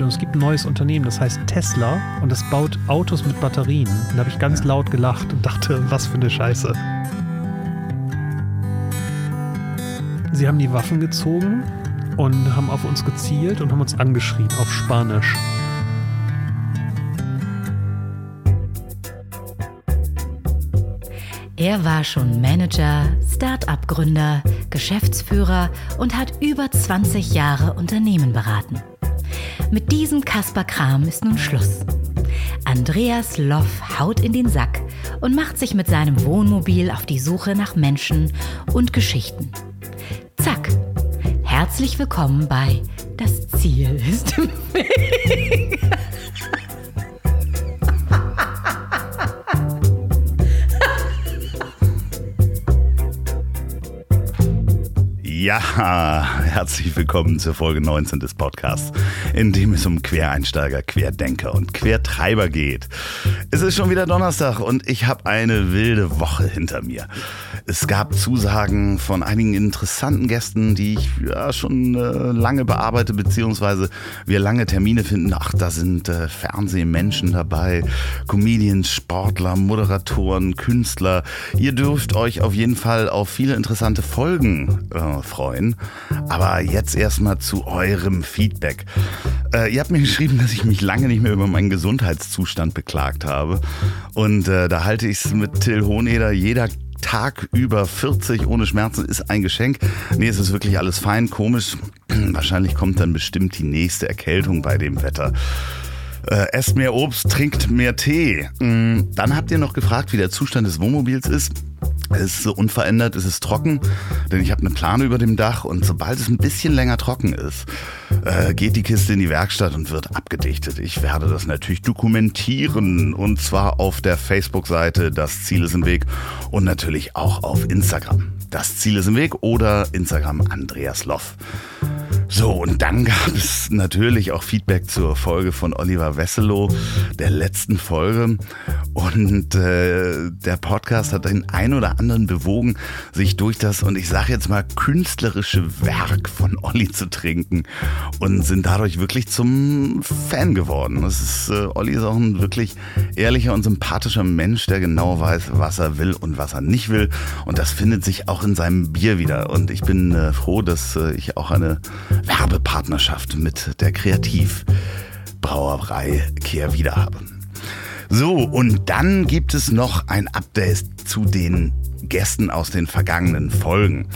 Und es gibt ein neues Unternehmen, das heißt Tesla und das baut Autos mit Batterien. Und da habe ich ganz ja. laut gelacht und dachte, was für eine Scheiße. Sie haben die Waffen gezogen und haben auf uns gezielt und haben uns angeschrien auf Spanisch. Er war schon Manager, Start-up-Gründer, Geschäftsführer und hat über 20 Jahre Unternehmen beraten. Mit diesem Kasper Kram ist nun Schluss. Andreas Loff haut in den Sack und macht sich mit seinem Wohnmobil auf die Suche nach Menschen und Geschichten. Zack. Herzlich willkommen bei Das Ziel ist im Weg. Ja, herzlich willkommen zur Folge 19 des Podcasts, in dem es um Quereinsteiger, Querdenker und Quertreiber geht. Es ist schon wieder Donnerstag und ich habe eine wilde Woche hinter mir. Es gab Zusagen von einigen interessanten Gästen, die ich ja, schon äh, lange bearbeite, beziehungsweise wir lange Termine finden. Ach, da sind äh, Fernsehmenschen dabei, Comedians, Sportler, Moderatoren, Künstler. Ihr dürft euch auf jeden Fall auf viele interessante Folgen äh, freuen. Aber jetzt erstmal zu eurem Feedback. Äh, ihr habt mir geschrieben, dass ich mich lange nicht mehr über meinen Gesundheitszustand beklagt habe. Und äh, da halte ich es mit Till Hohneder. Jeder Tag über 40 ohne Schmerzen ist ein Geschenk. Nee, es ist wirklich alles fein, komisch. Wahrscheinlich kommt dann bestimmt die nächste Erkältung bei dem Wetter. Äh, esst mehr Obst, trinkt mehr Tee. Mm, dann habt ihr noch gefragt, wie der Zustand des Wohnmobils ist. Es ist so unverändert, es ist trocken, denn ich habe eine Plane über dem Dach und sobald es ein bisschen länger trocken ist, äh, geht die Kiste in die Werkstatt und wird abgedichtet. Ich werde das natürlich dokumentieren und zwar auf der Facebook-Seite Das Ziel ist im Weg und natürlich auch auf Instagram. Das Ziel ist im Weg oder Instagram Andreas Loff. So, und dann gab es natürlich auch Feedback zur Folge von Oliver Wesselow, der letzten Folge. Und äh, der Podcast hat den ein oder anderen bewogen, sich durch das, und ich sage jetzt mal, künstlerische Werk von Olli zu trinken und sind dadurch wirklich zum Fan geworden. Das ist, äh, Olli ist auch ein wirklich ehrlicher und sympathischer Mensch, der genau weiß, was er will und was er nicht will. Und das findet sich auch in seinem Bier wieder. Und ich bin äh, froh, dass äh, ich auch eine Werbepartnerschaft mit der Kreativbrauerei Kehr wieder habe. So, und dann gibt es noch ein Update zu den Gästen aus den vergangenen Folgen.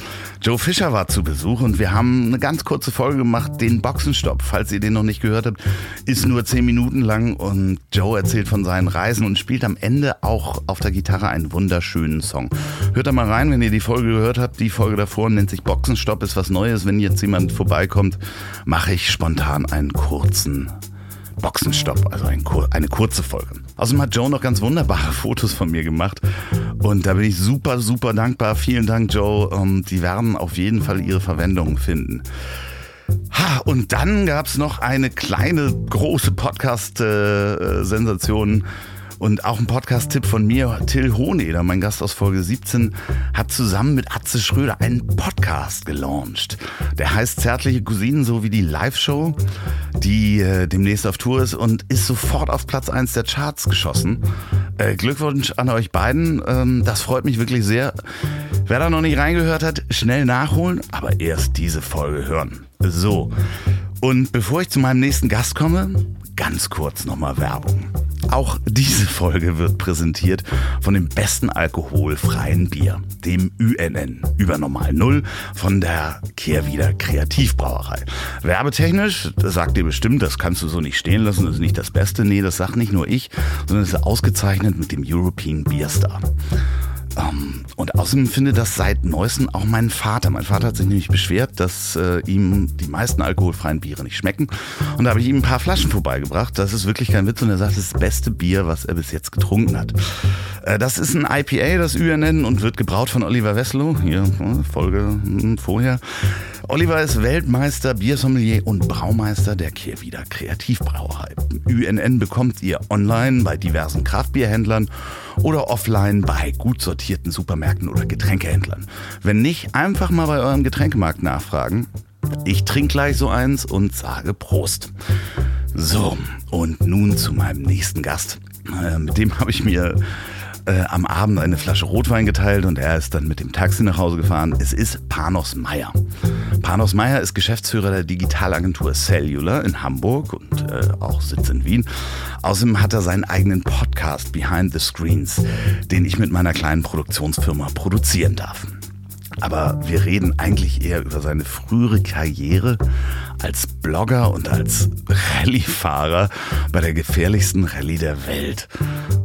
Joe Fischer war zu Besuch und wir haben eine ganz kurze Folge gemacht, den Boxenstopp. Falls ihr den noch nicht gehört habt, ist nur zehn Minuten lang und Joe erzählt von seinen Reisen und spielt am Ende auch auf der Gitarre einen wunderschönen Song. Hört da mal rein, wenn ihr die Folge gehört habt. Die Folge davor nennt sich Boxenstopp, ist was Neues. Wenn jetzt jemand vorbeikommt, mache ich spontan einen kurzen Boxenstopp, also ein, eine kurze Folge. Außerdem hat Joe noch ganz wunderbare Fotos von mir gemacht und da bin ich super, super dankbar. Vielen Dank, Joe. Ähm, die werden auf jeden Fall ihre Verwendung finden. Ha, und dann gab es noch eine kleine, große Podcast-Sensation. Äh, und auch ein Podcast-Tipp von mir, Till Hohneder, mein Gast aus Folge 17, hat zusammen mit Atze Schröder einen Podcast gelauncht. Der heißt Zärtliche Cousinen, so wie die Live-Show, die äh, demnächst auf Tour ist und ist sofort auf Platz 1 der Charts geschossen. Äh, Glückwunsch an euch beiden. Ähm, das freut mich wirklich sehr. Wer da noch nicht reingehört hat, schnell nachholen, aber erst diese Folge hören. So. Und bevor ich zu meinem nächsten Gast komme, ganz kurz nochmal Werbung. Auch diese Folge wird präsentiert von dem besten alkoholfreien Bier, dem UNN, über normal Null von der Kehrwieder Kreativbrauerei. Werbetechnisch, sagt ihr bestimmt, das kannst du so nicht stehen lassen, das ist nicht das Beste. Nee, das sagt nicht nur ich, sondern es ist ausgezeichnet mit dem European Beer Star. Ähm, und außerdem findet das seit neuestem auch mein Vater. Mein Vater hat sich nämlich beschwert, dass äh, ihm die meisten alkoholfreien Biere nicht schmecken. Und da habe ich ihm ein paar Flaschen vorbeigebracht. Das ist wirklich kein Witz. Und er sagt, das ist das beste Bier, was er bis jetzt getrunken hat. Äh, das ist ein IPA, das UNN, und wird gebraut von Oliver Wesslow. Hier, äh, Folge hm, vorher. Oliver ist Weltmeister, Biersommelier und Braumeister der Kehrwieder Kreativbrauerei. UNN bekommt ihr online bei diversen Kraftbierhändlern oder offline bei gut sortierten Supermärkten oder Getränkehändlern. Wenn nicht, einfach mal bei eurem Getränkemarkt nachfragen. Ich trinke gleich so eins und sage Prost. So, und nun zu meinem nächsten Gast. Äh, mit dem habe ich mir äh, am Abend eine Flasche Rotwein geteilt und er ist dann mit dem Taxi nach Hause gefahren. Es ist Panos Meyer. Panos Meyer ist Geschäftsführer der Digitalagentur Cellular in Hamburg und äh, auch Sitz in Wien. Außerdem hat er seinen eigenen Podcast Behind the Screens, den ich mit meiner kleinen Produktionsfirma produzieren darf. Aber wir reden eigentlich eher über seine frühere Karriere als Blogger und als Rallyefahrer bei der gefährlichsten Rallye der Welt.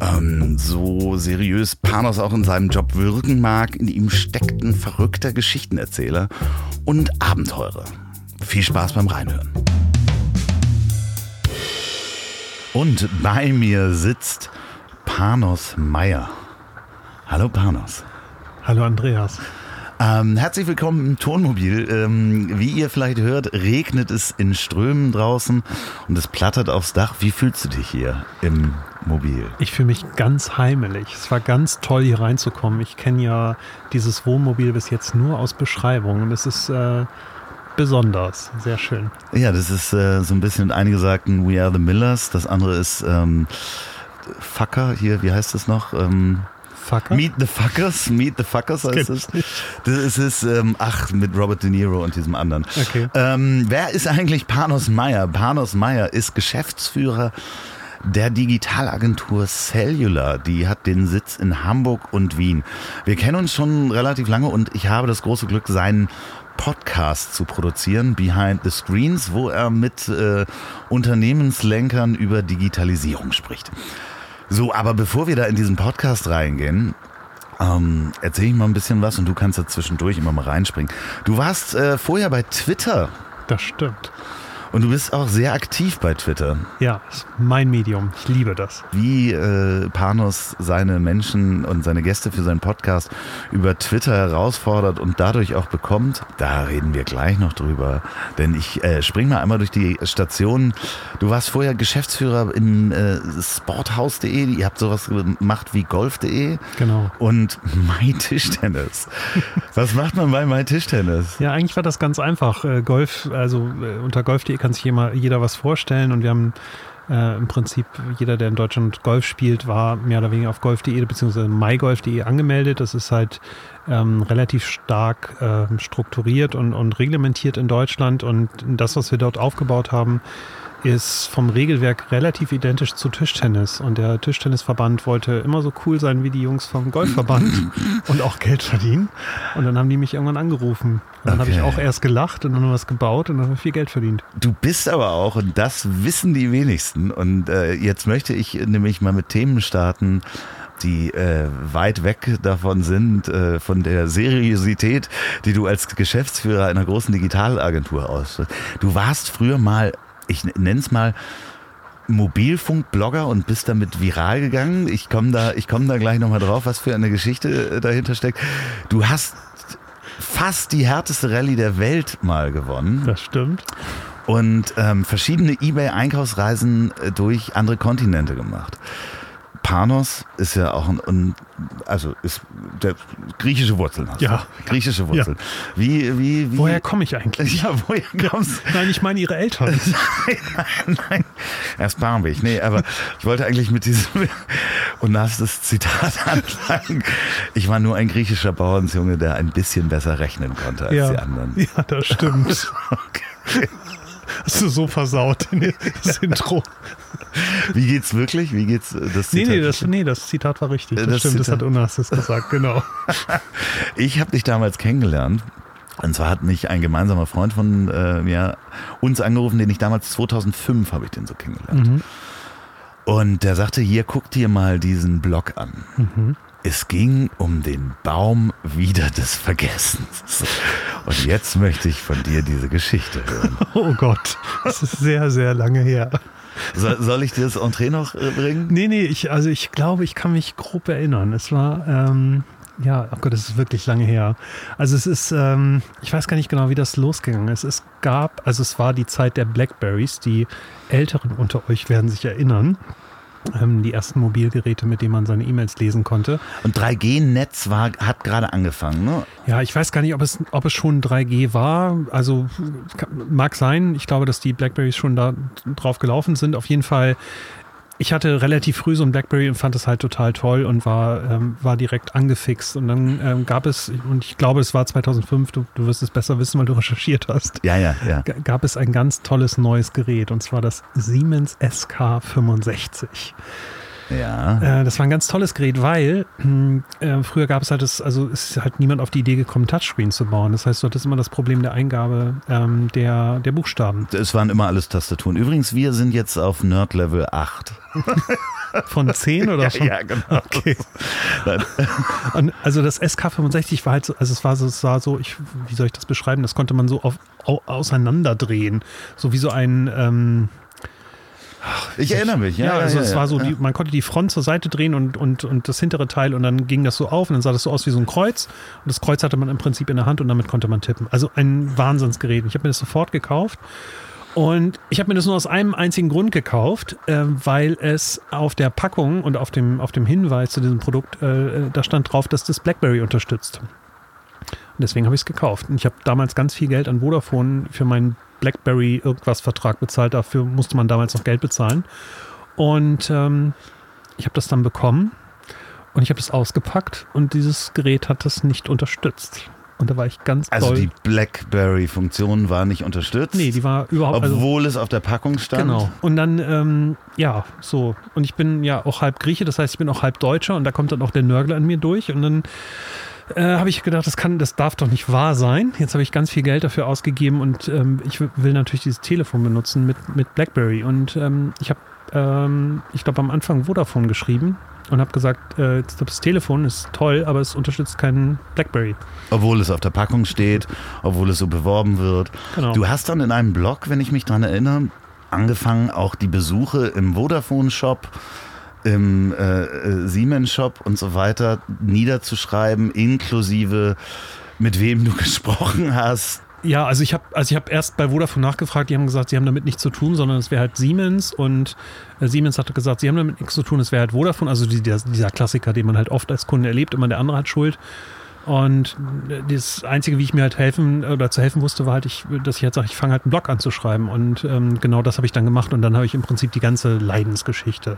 Ähm, so seriös Panos auch in seinem Job wirken mag, in ihm steckt ein verrückter Geschichtenerzähler und Abenteurer. Viel Spaß beim Reinhören. Und bei mir sitzt Panos Meyer. Hallo Panos. Hallo Andreas. Ähm, herzlich willkommen im Tonmobil. Ähm, wie ihr vielleicht hört, regnet es in Strömen draußen und es plattert aufs Dach. Wie fühlst du dich hier im Mobil? Ich fühle mich ganz heimelig. Es war ganz toll, hier reinzukommen. Ich kenne ja dieses Wohnmobil bis jetzt nur aus Beschreibungen. Es ist äh, besonders, sehr schön. Ja, das ist äh, so ein bisschen, einige sagten We Are the Millers. Das andere ist ähm, Fucker hier, wie heißt das noch? Ähm, Fucker? Meet the Fuckers, Meet the Fuckers heißt es. Das ist es, ähm, ach, mit Robert De Niro und diesem anderen. Okay. Ähm, wer ist eigentlich Panos Meyer? Panos Meyer ist Geschäftsführer der Digitalagentur Cellular. Die hat den Sitz in Hamburg und Wien. Wir kennen uns schon relativ lange und ich habe das große Glück, seinen Podcast zu produzieren, Behind the Screens, wo er mit äh, Unternehmenslenkern über Digitalisierung spricht. So, aber bevor wir da in diesen Podcast reingehen, ähm, erzähle ich mal ein bisschen was und du kannst da zwischendurch immer mal reinspringen. Du warst äh, vorher bei Twitter. Das stimmt. Und du bist auch sehr aktiv bei Twitter. Ja, ist mein Medium. Ich liebe das. Wie äh, Panos seine Menschen und seine Gäste für seinen Podcast über Twitter herausfordert und dadurch auch bekommt, da reden wir gleich noch drüber. Denn ich äh, spring mal einmal durch die Stationen. Du warst vorher Geschäftsführer im äh, Sporthaus.de. Ihr habt sowas gemacht wie Golf.de. Genau. Und My Tischtennis. Was macht man bei My Tischtennis? Ja, eigentlich war das ganz einfach. Äh, Golf, also äh, unter Golf.de kann sich jeder, jeder was vorstellen und wir haben äh, im Prinzip jeder, der in Deutschland Golf spielt, war mehr oder weniger auf golf.de bzw. mygolf.de angemeldet. Das ist halt ähm, relativ stark äh, strukturiert und, und reglementiert in Deutschland und das, was wir dort aufgebaut haben, ist vom Regelwerk relativ identisch zu Tischtennis. Und der Tischtennisverband wollte immer so cool sein wie die Jungs vom Golfverband und auch Geld verdienen. Und dann haben die mich irgendwann angerufen. Und dann okay. habe ich auch erst gelacht und dann was gebaut und dann habe ich viel Geld verdient. Du bist aber auch, und das wissen die wenigsten, und äh, jetzt möchte ich nämlich mal mit Themen starten, die äh, weit weg davon sind, äh, von der Seriosität, die du als Geschäftsführer einer großen Digitalagentur ausstellst. Du warst früher mal ich nenne es mal, Mobilfunkblogger und bist damit viral gegangen. Ich komme da, ich komme da gleich nochmal drauf, was für eine Geschichte äh, dahinter steckt. Du hast fast die härteste Rallye der Welt mal gewonnen. Das stimmt. Und ähm, verschiedene eBay-Einkaufsreisen äh, durch andere Kontinente gemacht. Panos ist ja auch ein, ein also ist der griechische Wurzeln hast. Ja. Du. Griechische Wurzeln. Ja. Wie, wie, wie? Woher komme ich eigentlich? Ja, woher kommst ja. Nein, ich meine ihre Eltern. nein, nein. Erst Barmbek. Nee, aber ich wollte eigentlich mit diesem und hast das Zitat anfangen. Ich war nur ein griechischer Bauernsjunge, der ein bisschen besser rechnen konnte als ja. die anderen. Ja, das stimmt. okay. Hast du so versaut, das Intro. Wie geht's wirklich? Wie geht's äh, das Zitat? Nee, nee, das, nee, das Zitat war richtig. Das, das stimmt, Zitat. das hat Unas gesagt, genau. ich habe dich damals kennengelernt. Und zwar hat mich ein gemeinsamer Freund von äh, mir uns angerufen, den ich damals 2005 habe ich den so kennengelernt. Mhm. Und der sagte, hier guck dir mal diesen Blog an. Mhm. Es ging um den Baum wieder des Vergessens. Und jetzt möchte ich von dir diese Geschichte hören. Oh Gott, das ist sehr, sehr lange her. Soll, soll ich dir das Entree noch äh, bringen? Nee, nee, ich, also ich glaube, ich kann mich grob erinnern. Es war, ähm, ja, oh Gott, es ist wirklich lange her. Also es ist, ähm, ich weiß gar nicht genau, wie das losgegangen ist. Es gab, also es war die Zeit der Blackberries. Die Älteren unter euch werden sich erinnern. Ähm, die ersten Mobilgeräte, mit denen man seine E-Mails lesen konnte. Und 3G-Netz war, hat gerade angefangen, ne? Ja, ich weiß gar nicht, ob es, ob es schon 3G war. Also mag sein. Ich glaube, dass die Blackberries schon da drauf gelaufen sind. Auf jeden Fall ich hatte relativ früh so ein Blackberry und fand es halt total toll und war, ähm, war direkt angefixt. Und dann ähm, gab es, und ich glaube, es war 2005, du, du wirst es besser wissen, weil du recherchiert hast. Ja, ja, ja. Gab es ein ganz tolles neues Gerät und zwar das Siemens SK65. Ja. Äh, das war ein ganz tolles Gerät, weil äh, früher gab es halt das, also ist halt niemand auf die Idee gekommen, Touchscreen zu bauen. Das heißt, du hattest immer das Problem der Eingabe ähm, der, der Buchstaben. Es waren immer alles Tastaturen. Übrigens, wir sind jetzt auf Nerd Level 8. Von 10 oder schon? Ja, ja genau. Okay. Und also das SK65 war halt so, also es war so, es war so ich, wie soll ich das beschreiben? Das konnte man so auf, au, auseinanderdrehen. So wie so ein, ähm, ich erinnere mich, ja. Ja, also ja, es war so, die, man konnte die Front zur Seite drehen und, und, und das hintere Teil und dann ging das so auf und dann sah das so aus wie so ein Kreuz. Und das Kreuz hatte man im Prinzip in der Hand und damit konnte man tippen. Also ein Wahnsinnsgerät. Ich habe mir das sofort gekauft. Und ich habe mir das nur aus einem einzigen Grund gekauft, äh, weil es auf der Packung und auf dem, auf dem Hinweis zu diesem Produkt, äh, da stand drauf, dass das BlackBerry unterstützt. Und deswegen habe ich es gekauft. Und ich habe damals ganz viel Geld an Vodafone für meinen BlackBerry irgendwas Vertrag bezahlt. Dafür musste man damals noch Geld bezahlen. Und ähm, ich habe das dann bekommen und ich habe das ausgepackt und dieses Gerät hat das nicht unterstützt. Und da war ich ganz Also doll. die BlackBerry-Funktion war nicht unterstützt? Nee, die war überhaupt. also- Obwohl es auf der Packung stand? Genau. Und dann, ähm, ja, so. Und ich bin ja auch halb Grieche, das heißt, ich bin auch halb Deutscher und da kommt dann auch der Nörgler an mir durch. Und dann äh, habe ich gedacht, das kann, das darf doch nicht wahr sein. Jetzt habe ich ganz viel Geld dafür ausgegeben und ähm, ich will natürlich dieses Telefon benutzen mit, mit BlackBerry. Und ähm, ich habe, ähm, ich glaube, am Anfang Vodafone geschrieben und habe gesagt, äh, das Telefon ist toll, aber es unterstützt keinen BlackBerry. Obwohl es auf der Packung steht, obwohl es so beworben wird. Genau. Du hast dann in einem Blog, wenn ich mich dran erinnere, angefangen, auch die Besuche im Vodafone-Shop, im äh, äh, Siemens-Shop und so weiter niederzuschreiben, inklusive mit wem du gesprochen hast. Ja, also ich habe also ich habe erst bei Vodafone nachgefragt, die haben gesagt, sie haben damit nichts zu tun, sondern es wäre halt Siemens und äh, Siemens hatte gesagt, sie haben damit nichts zu tun, es wäre halt Vodafone, also die, der, dieser Klassiker, den man halt oft als Kunde erlebt, immer der andere hat Schuld. Und äh, das Einzige, wie ich mir halt helfen oder zu helfen wusste, war halt, ich, dass ich halt sage, ich fange halt einen Blog an zu schreiben. Und ähm, genau das habe ich dann gemacht und dann habe ich im Prinzip die ganze Leidensgeschichte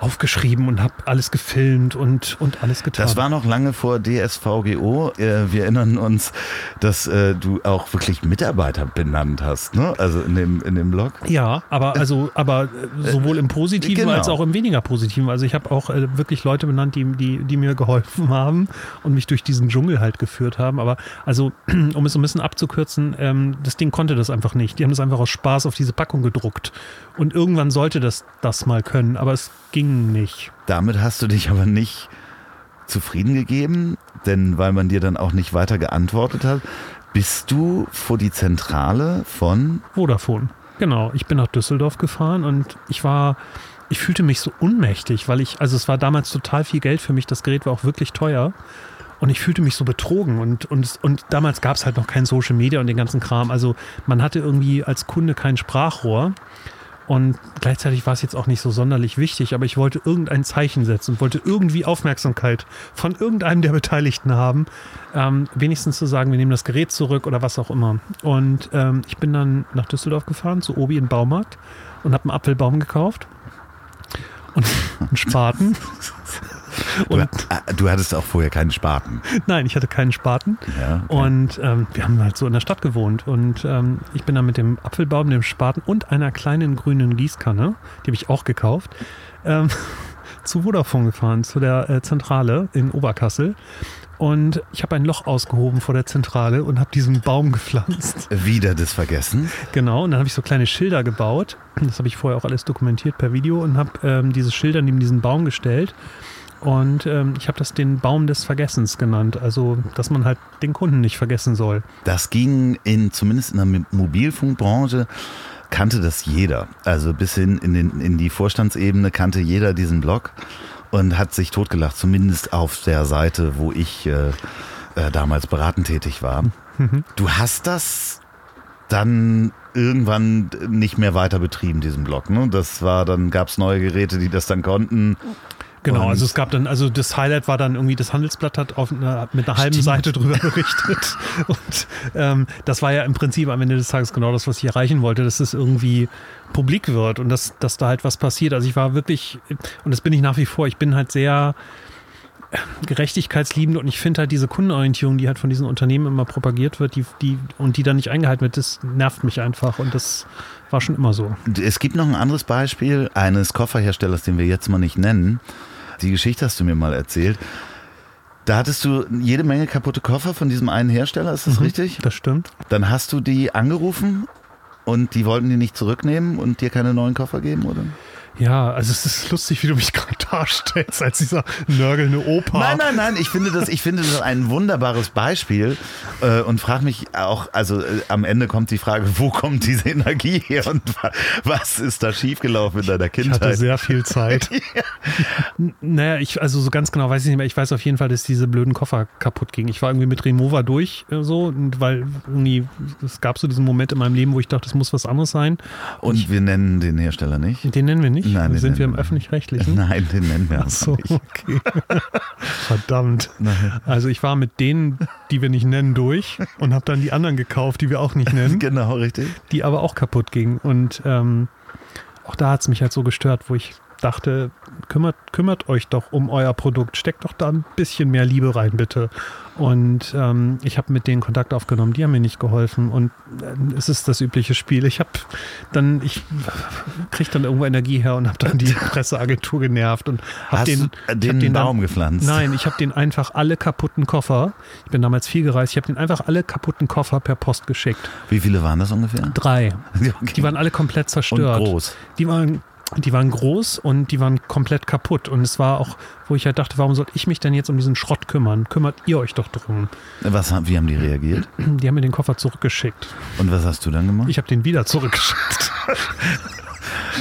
aufgeschrieben und habe alles gefilmt und, und alles getan. Das war noch lange vor DSVGO. Äh, Wir erinnern uns, dass äh, du auch wirklich Mitarbeiter benannt hast, ne? Also in dem, in dem Blog. Ja, aber also, aber sowohl im Positiven genau. als auch im weniger Positiven. Also ich habe auch äh, wirklich Leute benannt, die, die, die mir geholfen haben und mich durch diesen Dschungel halt geführt haben. Aber also, um es so ein bisschen abzukürzen, ähm, das Ding konnte das einfach nicht. Die haben das einfach aus Spaß auf diese Packung gedruckt. Und irgendwann sollte das das mal können, aber es ging nicht. Damit hast du dich aber nicht zufrieden gegeben, denn weil man dir dann auch nicht weiter geantwortet hat, bist du vor die Zentrale von Vodafone. Genau, ich bin nach Düsseldorf gefahren und ich war, ich fühlte mich so unmächtig, weil ich, also es war damals total viel Geld für mich, das Gerät war auch wirklich teuer. Und ich fühlte mich so betrogen und, und, und damals gab es halt noch kein Social Media und den ganzen Kram. Also man hatte irgendwie als Kunde kein Sprachrohr. Und gleichzeitig war es jetzt auch nicht so sonderlich wichtig, aber ich wollte irgendein Zeichen setzen und wollte irgendwie Aufmerksamkeit von irgendeinem der Beteiligten haben. Ähm, wenigstens zu sagen, wir nehmen das Gerät zurück oder was auch immer. Und ähm, ich bin dann nach Düsseldorf gefahren, zu Obi in Baumarkt und habe einen Apfelbaum gekauft und einen Spaten. Du, Und äh, du hattest auch vorher keinen Spaten. nein, ich hatte keinen Spaten. Ja, okay. Und ähm, wir haben halt so in der Stadt gewohnt. Und ähm, ich bin dann mit dem Apfelbaum, dem Spaten und einer kleinen grünen Gießkanne, die habe ich auch gekauft, ähm, zu Vodafone gefahren, zu der äh, Zentrale in Oberkassel. Und ich habe ein Loch ausgehoben vor der Zentrale und habe diesen Baum gepflanzt. Wieder das Vergessen. Genau, und dann habe ich so kleine Schilder gebaut. Das habe ich vorher auch alles dokumentiert per Video und habe ähm, diese Schilder neben diesen Baum gestellt. Und ähm, ich habe das den Baum des Vergessens genannt. Also, dass man halt den Kunden nicht vergessen soll. Das ging in, zumindest in der Mo- Mobilfunkbranche, kannte das jeder. Also bis hin in, den, in die Vorstandsebene kannte jeder diesen Blog und hat sich totgelacht, zumindest auf der Seite, wo ich äh, äh, damals beratend tätig war. Du hast das dann irgendwann nicht mehr weiter betrieben, diesen Blog. Ne? Das war, dann gab es neue Geräte, die das dann konnten. Genau, Und- also es gab dann, also das Highlight war dann irgendwie, das Handelsblatt hat auf einer, mit einer halben Stimmt. Seite drüber berichtet. Und ähm, das war ja im Prinzip am Ende des Tages genau das, was ich erreichen wollte, dass es irgendwie publik wird und dass, dass da halt was passiert. Also ich war wirklich, und das bin ich nach wie vor, ich bin halt sehr gerechtigkeitsliebend und ich finde halt diese Kundenorientierung, die halt von diesen Unternehmen immer propagiert wird, die, die, und die dann nicht eingehalten wird, das nervt mich einfach und das war schon immer so. Es gibt noch ein anderes Beispiel eines Kofferherstellers, den wir jetzt mal nicht nennen. Die Geschichte hast du mir mal erzählt. Da hattest du jede Menge kaputte Koffer von diesem einen Hersteller, ist das Mhm. richtig? Das stimmt. Dann hast du die angerufen und die wollten die nicht zurücknehmen und dir keine neuen Koffer geben, oder? Ja, also es ist lustig, wie du mich gerade darstellst, als dieser nörgelnde Opa. Nein, nein, nein, ich finde das, ich finde das ein wunderbares Beispiel äh, und frage mich auch, also äh, am Ende kommt die Frage, wo kommt diese Energie her und wa was ist da schiefgelaufen in deiner Ich hatte Kindheit? sehr viel Zeit. N- Naja, ich, also so ganz genau weiß ich nicht mehr. Ich weiß auf jeden Fall, dass diese blöden Koffer kaputt gingen. Ich war irgendwie mit Remover durch, äh, so, und weil irgendwie, es gab so diesen Moment in meinem Leben, wo ich dachte, es muss was anderes sein. Und wir nennen den Hersteller nicht. Den nennen wir nicht. Nein, den Sind wir im Öffentlich-Rechtlichen? Nein, den nennen wir so, nicht. okay. Verdammt. Also ich war mit denen, die wir nicht nennen, durch und habe dann die anderen gekauft, die wir auch nicht nennen. Genau, richtig. die aber auch kaputt ging. Und ähm, auch da hat es mich halt so gestört, wo ich dachte, kümmert, kümmert euch doch um euer Produkt, steckt doch da ein bisschen mehr Liebe rein, bitte. Und ähm, ich habe mit denen Kontakt aufgenommen, die haben mir nicht geholfen und äh, es ist das übliche Spiel. Ich habe dann, ich kriege dann irgendwo Energie her und habe dann die Presseagentur genervt und habe den, hab den, den dann- Baum gepflanzt? Nein, ich habe den einfach alle kaputten Koffer, ich bin damals viel gereist, ich habe den einfach alle kaputten Koffer per Post geschickt. Wie viele waren das ungefähr? Drei. Okay. Die waren alle komplett zerstört. und groß. Die waren, die waren groß und die waren komplett kaputt. Und es war auch, wo ich halt dachte, warum soll ich mich denn jetzt um diesen Schrott kümmern? Kümmert ihr euch doch drum. Was, wie haben die reagiert? Die haben mir den Koffer zurückgeschickt. Und was hast du dann gemacht? Ich habe den wieder zurückgeschickt.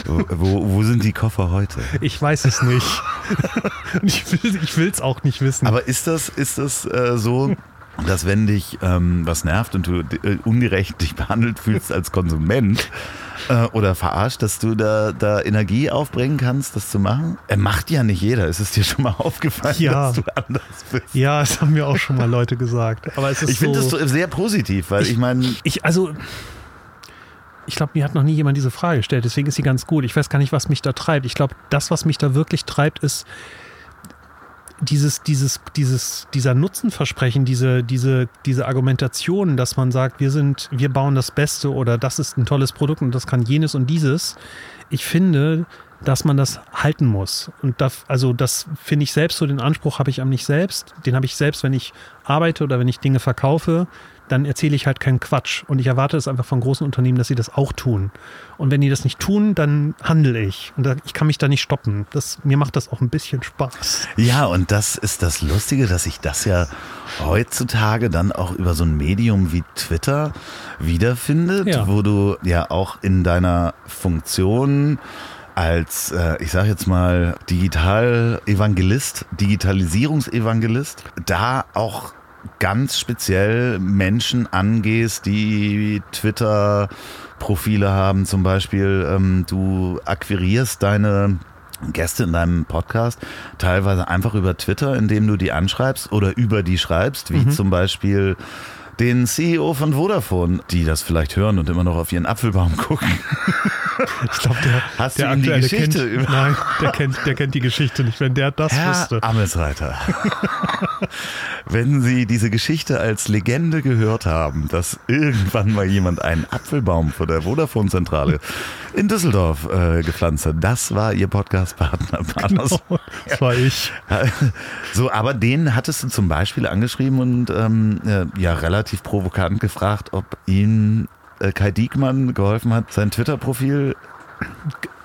wo, wo, sind die Koffer heute? Ich weiß es nicht. Ich will ich will's auch nicht wissen. Aber ist das, ist das äh, so, dass wenn dich ähm, was nervt und du äh, ungerecht dich behandelt fühlst als Konsument äh, oder verarscht, dass du da, da Energie aufbringen kannst, das zu machen? Er macht ja nicht jeder. Ist es dir schon mal aufgefallen, Ja. dass du anders bist? ja, das haben mir auch schon mal Leute gesagt. Aber es ist Ich finde so, das so sehr positiv, weil ich, meine, Ich, also, ich glaube, mir hat noch nie jemand diese Frage gestellt, deswegen ist sie ganz gut. Ich weiß gar nicht, was mich da treibt. Ich glaube, das, was mich da wirklich treibt, ist dieses, dieses, dieses, dieser Nutzenversprechen, diese, diese, diese Argumentation, dass man sagt, wir sind, wir bauen das Beste oder das ist ein tolles Produkt und das kann jenes und dieses. Ich finde, dass man das halten muss. Und das, also das finde ich selbst so, den Anspruch habe ich an mich selbst. Den habe ich selbst, wenn ich arbeite oder wenn ich Dinge verkaufe, dann erzähle ich halt keinen Quatsch. Und ich erwarte es einfach von großen Unternehmen, dass sie das auch tun. Und wenn die das nicht tun, dann handle ich. Und ich kann mich da nicht stoppen. Das, mir macht das auch ein bisschen Spaß. Ja, und das ist das Lustige, dass sich das ja heutzutage dann auch über so ein Medium wie Twitter wiederfindet, Ja. wo du ja auch in deiner Funktion als, äh, ich sage jetzt mal, Digital-Evangelist, Digitalisierungsevangelist, da auch ganz speziell Menschen angehst, die Twitter Profile haben, zum Beispiel ähm, du akquirierst deine Gäste in deinem Podcast teilweise einfach über Twitter, indem du die anschreibst oder über die schreibst, wie zum Beispiel den CEO von Vodafone, die das vielleicht hören und immer noch auf ihren Apfelbaum gucken. Ich glaube, der, Hast der du die Geschichte kennt, über- Nein, der kennt, der kennt die Geschichte nicht, wenn der das Herr wüsste. Amelsreiter, wenn Sie diese Geschichte als Legende gehört haben, dass irgendwann mal jemand einen Apfelbaum vor der Vodafone-Zentrale in Düsseldorf äh, gepflanzt hat, das war Ihr Podcast-Partner. Oh, das war ich. So, aber den hattest du zum Beispiel angeschrieben und ähm, äh, ja relativ provokant gefragt, ob ihm äh, Kai Diekmann geholfen hat, sein Twitter-Profil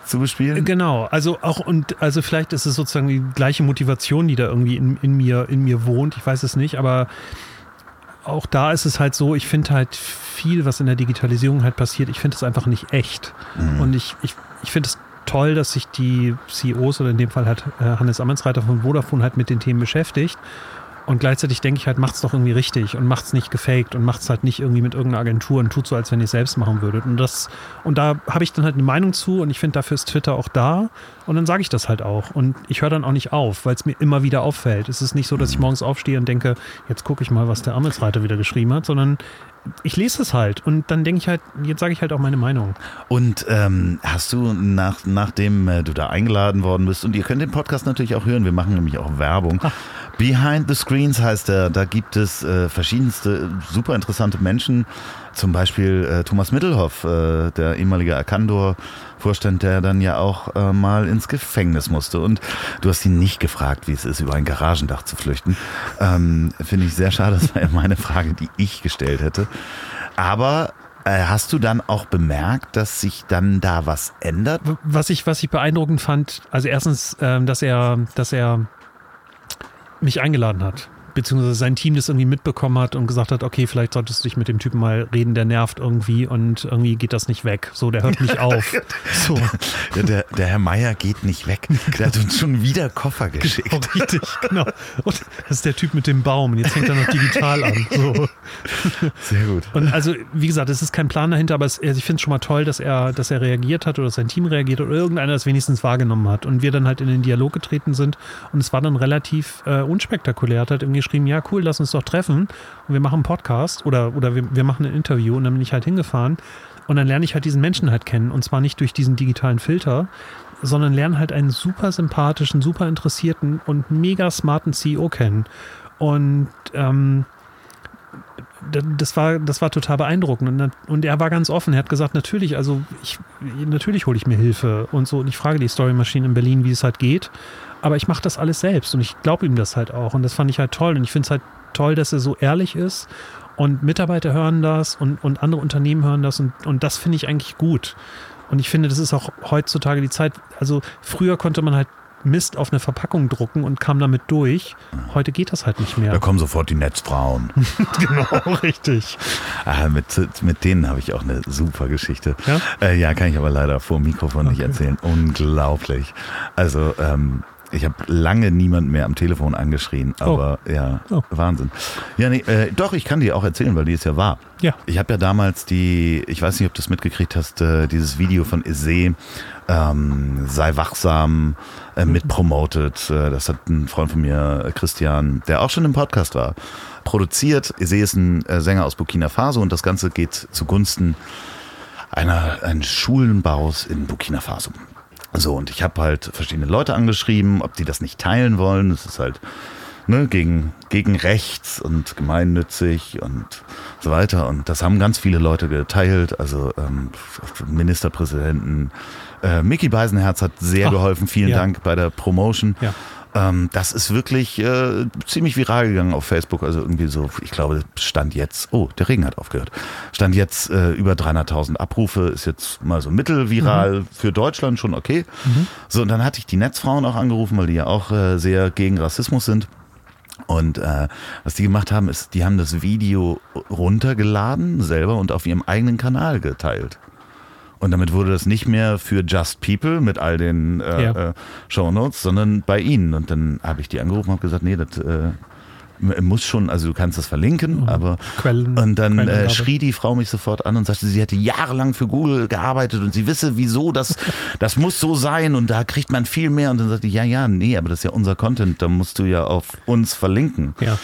zu bespielen. Genau, also auch und also vielleicht ist es sozusagen die gleiche Motivation, die da irgendwie in, in mir in mir wohnt. Ich weiß es nicht, aber auch da ist es halt so, ich finde halt viel, was in der Digitalisierung halt passiert, ich finde es einfach nicht echt. Und ich, ich, ich finde es toll, dass sich die CEOs oder in dem Fall halt äh, Hannes Ammensreiter von Vodafone halt mit den Themen beschäftigt. Und gleichzeitig denke ich halt, macht's doch irgendwie richtig und macht's nicht gefaked und macht's halt nicht irgendwie mit irgendeiner Agentur und tut so, als wenn ihr es selbst machen würdet. Und das, und da habe ich dann halt eine Meinung zu und ich finde, dafür ist Twitter auch da. Und dann sage ich das halt auch. Und ich höre dann auch nicht auf, weil es mir immer wieder auffällt. Es ist nicht so, dass ich morgens aufstehe und denke, jetzt gucke ich mal, was der Amelsreiter wieder geschrieben hat, sondern ich lese es halt und dann denke ich halt, jetzt sage ich halt auch meine Meinung. Und ähm, hast du, nach, nachdem äh, du da eingeladen worden bist, und ihr könnt den Podcast natürlich auch hören, wir machen nämlich auch Werbung. Ach. Behind the Screens heißt er, da gibt es äh, verschiedenste super interessante Menschen, zum Beispiel äh, Thomas Mittelhoff, äh, der ehemalige Arcandor-Vorstand, der dann ja auch äh, mal ins Gefängnis musste. Und du hast ihn nicht gefragt, wie es ist, über ein Garagendach zu flüchten. Ähm, Finde ich sehr schade, das war ja meine Frage, die ich gestellt hätte. Aber äh, Hast du dann auch bemerkt, dass sich dann da was ändert? Was ich, was ich beeindruckend fand, also erstens, ähm, dass er, dass er mich eingeladen hat beziehungsweise sein Team das irgendwie mitbekommen hat und gesagt hat, okay, vielleicht solltest du dich mit dem Typen mal reden, der nervt irgendwie und irgendwie geht das nicht weg. So, der hört nicht auf. So. Der, der, der Herr Meier geht nicht weg. Der hat uns schon wieder Koffer genau, geschickt. Genau, richtig, genau. Und das ist der Typ mit dem Baum und jetzt fängt er noch digital an. So. Sehr gut. Und also, wie gesagt, es ist kein Plan dahinter, aber es, also ich finde es schon mal toll, dass er, dass er reagiert hat oder sein Team reagiert oder irgendeiner das wenigstens wahrgenommen hat und wir dann halt in den Dialog getreten sind und es war dann relativ äh, unspektakulär. Hat halt irgendwie geschrieben, ja cool, lass uns doch treffen und wir machen einen Podcast oder, oder wir, wir machen ein Interview und dann bin ich halt hingefahren und dann lerne ich halt diesen Menschen halt kennen und zwar nicht durch diesen digitalen Filter, sondern lerne halt einen super sympathischen, super interessierten und mega smarten CEO kennen. Und ähm, das war, das war total beeindruckend. Und, und, er war ganz offen. Er hat gesagt, natürlich, also ich, natürlich hole ich mir Hilfe und so. Und ich frage die Story Machine in Berlin, wie es halt geht aber ich mache das alles selbst und ich glaube ihm das halt auch. Und das fand ich halt toll. Und ich finde es halt toll, dass er so ehrlich ist. Und Mitarbeiter hören das und, und andere Unternehmen hören das. Und, und das finde ich eigentlich gut. Und ich finde, das ist auch heutzutage die Zeit. Also früher konnte man halt Mist auf eine Verpackung drucken und kam damit durch. Heute geht das halt nicht mehr. Da kommen sofort die Netzfrauen. genau, richtig. Ah, mit, mit denen habe ich auch eine super Geschichte. Ja? Äh, ja, kann ich aber leider vor dem Mikrofon okay. nicht erzählen. Unglaublich. Also, ähm, ich habe lange niemand mehr am Telefon angeschrien, oh. aber oh. ja, oh. Wahnsinn. Ja, nee, äh, doch, ich kann dir auch erzählen, weil die ist ja wahr. Ja. Ich habe ja damals die, ich weiß nicht, ob du es mitgekriegt hast, äh, dieses Video von Ise, ähm, sei wachsam, äh, mhm. mitpromotet. Äh, das hat ein Freund von mir, Christian, der auch schon im Podcast war, produziert. Ise ist ein äh, Sänger aus Burkina Faso und das Ganze geht zugunsten einer, eines Schulenbaus in Burkina Faso. So, und ich habe halt verschiedene Leute angeschrieben, ob die das nicht teilen wollen. Das ist halt ne, gegen, gegen rechts und gemeinnützig und so weiter. Und das haben ganz viele Leute geteilt. Also ähm, Ministerpräsidenten. Äh, Mickey Beisenherz hat sehr Ach, geholfen. Vielen ja. Dank bei der Promotion. Ja. Ähm, das ist wirklich äh, ziemlich viral gegangen auf Facebook. Also irgendwie so, ich glaube, stand jetzt, oh, der Regen hat aufgehört. Stand jetzt äh, über 300.000 Abrufe, ist jetzt mal so mittelviral mhm. für Deutschland schon okay. Mhm. So, und dann hatte ich die Netzfrauen auch angerufen, weil die ja auch äh, sehr gegen Rassismus sind. Und äh, was die gemacht haben, ist, die haben das Video runtergeladen selber und auf ihrem eigenen Kanal geteilt. Und damit wurde das nicht mehr für Just People mit all den äh, ja. äh, Shownotes, sondern bei ihnen. Und dann habe ich die angerufen und habe gesagt, nee, das äh, muss schon, also du kannst das verlinken, mhm. aber Quellen, und dann äh, schrie die Frau mich sofort an und sagte, sie hätte jahrelang für Google gearbeitet und sie wisse, wieso das, das muss so sein und da kriegt man viel mehr. Und dann sagte ich, ja, ja, nee, aber das ist ja unser Content, da musst du ja auf uns verlinken. Ja.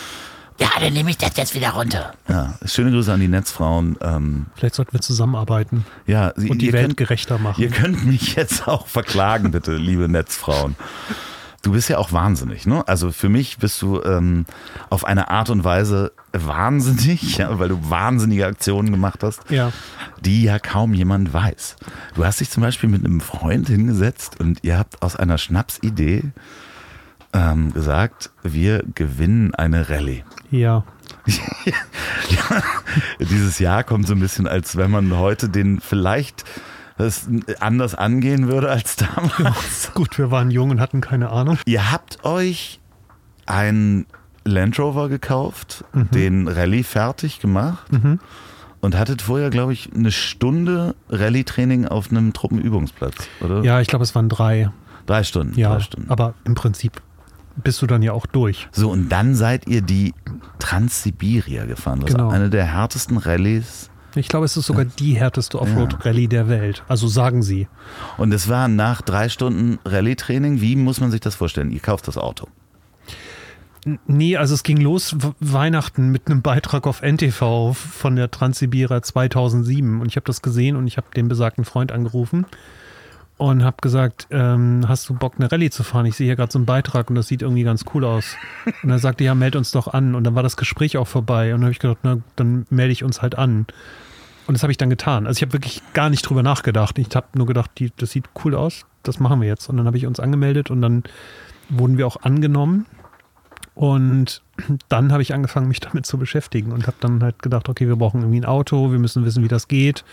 Ja, dann nehme ich das jetzt wieder runter. Ja, schöne Grüße an die Netzfrauen. Ähm, Vielleicht sollten wir zusammenarbeiten. Ja, und die Welt könnt, gerechter machen. Ihr könnt mich jetzt auch verklagen, bitte, liebe Netzfrauen. Du bist ja auch wahnsinnig, ne? Also für mich bist du ähm, auf eine Art und Weise wahnsinnig, ja, weil du wahnsinnige Aktionen gemacht hast, ja. die ja kaum jemand weiß. Du hast dich zum Beispiel mit einem Freund hingesetzt und ihr habt aus einer Schnapsidee ähm, gesagt, wir gewinnen eine Rallye. Ja. ja. Dieses Jahr kommt so ein bisschen, als wenn man heute den vielleicht das anders angehen würde als damals. Ja, gut, wir waren jung und hatten keine Ahnung. Ihr habt euch einen Land Rover gekauft, mhm. den Rallye fertig gemacht mhm. und hattet vorher, glaube ich, eine Stunde Rallye-Training auf einem Truppenübungsplatz, oder? Ja, ich glaube, es waren drei. Drei Stunden. Ja, drei Stunden. aber im Prinzip bist du dann ja auch durch. So, und dann seid ihr die Transsibiria gefahren. Das Genau. ist eine der härtesten Rallyes. Ich glaube, es ist sogar die härteste Offroad-Rallye der Welt. Also sagen sie. Und es war nach drei Stunden Rallye-Training. Wie muss man sich das vorstellen? Ihr kauft das Auto. Nee, also es ging los Weihnachten mit einem Beitrag auf NTV von der Transsibira 2007 und ich habe das gesehen und ich habe den besagten Freund angerufen und habe gesagt, ähm, hast du Bock eine Rallye zu fahren? Ich sehe hier gerade so einen Beitrag und das sieht irgendwie ganz cool aus. Und er sagte, ja, meld uns doch an und dann war das Gespräch auch vorbei und dann habe ich gedacht, na, dann melde ich uns halt an. Und das habe ich dann getan. Also ich habe wirklich gar nicht drüber nachgedacht. Ich habe nur gedacht, die, das sieht cool aus, das machen wir jetzt. Und dann habe ich uns angemeldet und dann wurden wir auch angenommen. Und dann habe ich angefangen, mich damit zu beschäftigen und habe dann halt gedacht, okay, wir brauchen irgendwie ein Auto, wir müssen wissen, wie das geht.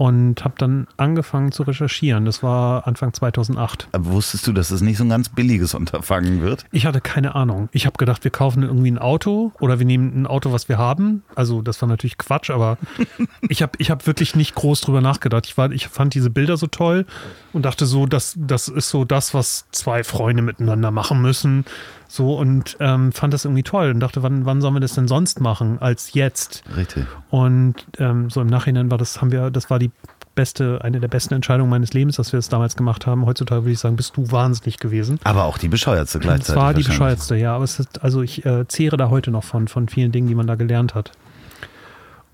Und habe dann angefangen zu recherchieren. Das war Anfang 2008. Aber wusstest du, dass es nicht so ein ganz billiges Unterfangen wird? Ich hatte keine Ahnung. Ich habe gedacht, wir kaufen irgendwie ein Auto oder wir nehmen ein Auto, was wir haben. Also das war natürlich Quatsch, aber ich habe ich hab wirklich nicht groß drüber nachgedacht. Ich, war, ich fand diese Bilder so toll und dachte so, das, das ist so das, was zwei Freunde miteinander machen müssen. So und ähm, fand das irgendwie toll und dachte, wann, wann sollen wir das denn sonst machen als jetzt? Richtig. Und ähm, so im Nachhinein war das, haben wir, das war die beste, eine der besten Entscheidungen meines Lebens, dass wir es damals gemacht haben. Heutzutage würde ich sagen, bist du wahnsinnig gewesen. Aber auch die bescheuertste gleichzeitig. Es war die bescheuertste, ja. Aber es ist, also ich äh, zehre da heute noch von, von vielen Dingen, die man da gelernt hat.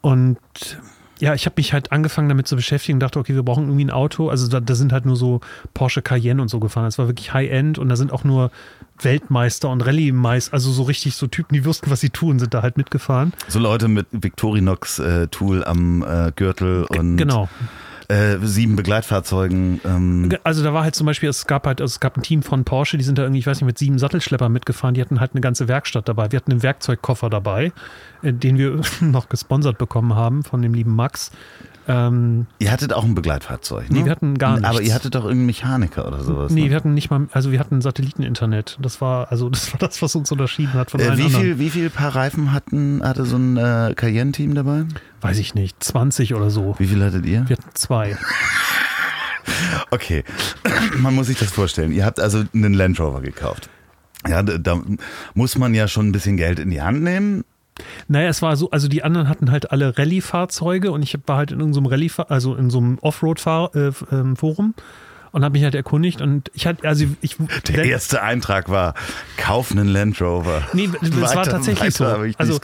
Und ja, ich habe mich halt angefangen damit zu beschäftigen und dachte, okay, wir brauchen irgendwie ein Auto. Also da, da sind halt nur so Porsche Cayenne und so gefahren. Es war wirklich High-End und da sind auch nur Weltmeister und Rallye-Meister, also so richtig so Typen, die wussten, was sie tun, sind da halt mitgefahren. So Leute mit Victorinox-Tool am äh, Gürtel und genau. Äh, sieben Begleitfahrzeugen. Ähm, Also da war halt zum Beispiel, es gab halt, also es gab ein Team von Porsche, die sind da irgendwie, ich weiß nicht, mit sieben Sattelschleppern mitgefahren, die hatten halt eine ganze Werkstatt dabei. Wir hatten einen Werkzeugkoffer dabei, äh, den wir noch gesponsert bekommen haben von dem lieben Max. Ähm, ihr hattet auch ein Begleitfahrzeug, ne? Nee, wir hatten gar Aber nichts. ihr hattet doch irgendeinen Mechaniker oder sowas. nee, ne? wir hatten nicht mal, also wir hatten Satelliteninternet. Das war, also das war das, was uns unterschieden hat von Äh, allen wie, anderen. viel, wie viel Paar Reifen hatten, hatte so ein äh, Cayenne-Team dabei? Weiß ich nicht, 20 oder so. Wie viel hattet ihr? Wir hatten zwei. Okay, man muss sich das vorstellen. Ihr habt also einen Land Rover gekauft. Ja, da, da muss man ja schon ein bisschen Geld in die Hand nehmen. Naja, es war so, also die anderen hatten halt alle Rallye-Fahrzeuge und ich war halt in irgendeinem Rallye, also in so einem Offroad-Forum und habe mich halt erkundigt und ich hatte, also ich. Der erste Eintrag war, kauf einen Land Rover. Nee, es war Weiter- tatsächlich weiter so. ich also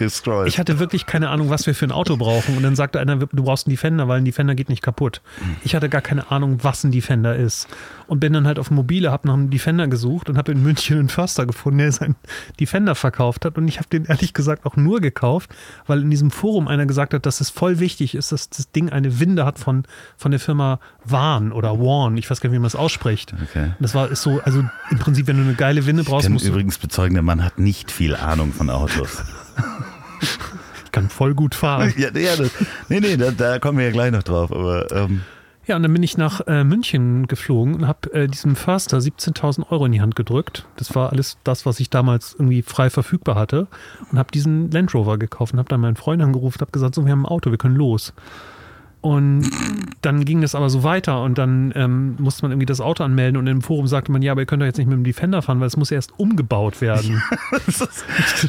ich hatte wirklich keine Ahnung, was wir für ein Auto brauchen. Und dann sagte einer, du brauchst einen Defender, weil ein Defender geht nicht kaputt. Ich hatte gar keine Ahnung, was ein Defender ist. Und bin dann halt auf Mobile, habe nach einem Defender gesucht und habe in München einen Förster gefunden, der seinen Defender verkauft hat. Und ich habe den ehrlich gesagt auch nur gekauft, weil in diesem Forum einer gesagt hat, dass es voll wichtig ist, dass das Ding eine Winde hat von, von der Firma Warn oder Warn. Ich weiß gar nicht, wie man das ausspricht. Okay. Das war ist so, also im Prinzip, wenn du eine geile Winde brauchst, musst du übrigens bezeugen, der Mann hat nicht viel Ahnung von Autos. ich kann voll gut fahren. ja, ja, das, nee, nee, da, da kommen wir ja gleich noch drauf. Aber ähm, Ja, und dann bin ich nach äh, München geflogen und habe äh, diesem Förster 17.000 Euro in die Hand gedrückt. Das war alles das, was ich damals irgendwie frei verfügbar hatte. Und habe diesen Land Rover gekauft und habe dann meinen Freund angerufen und habe gesagt, so, wir haben ein Auto, wir können los. Und dann ging das aber so weiter und dann ähm, musste man irgendwie das Auto anmelden und im Forum sagte man, ja, aber ihr könnt doch jetzt nicht mit dem Defender fahren, weil es muss erst umgebaut werden.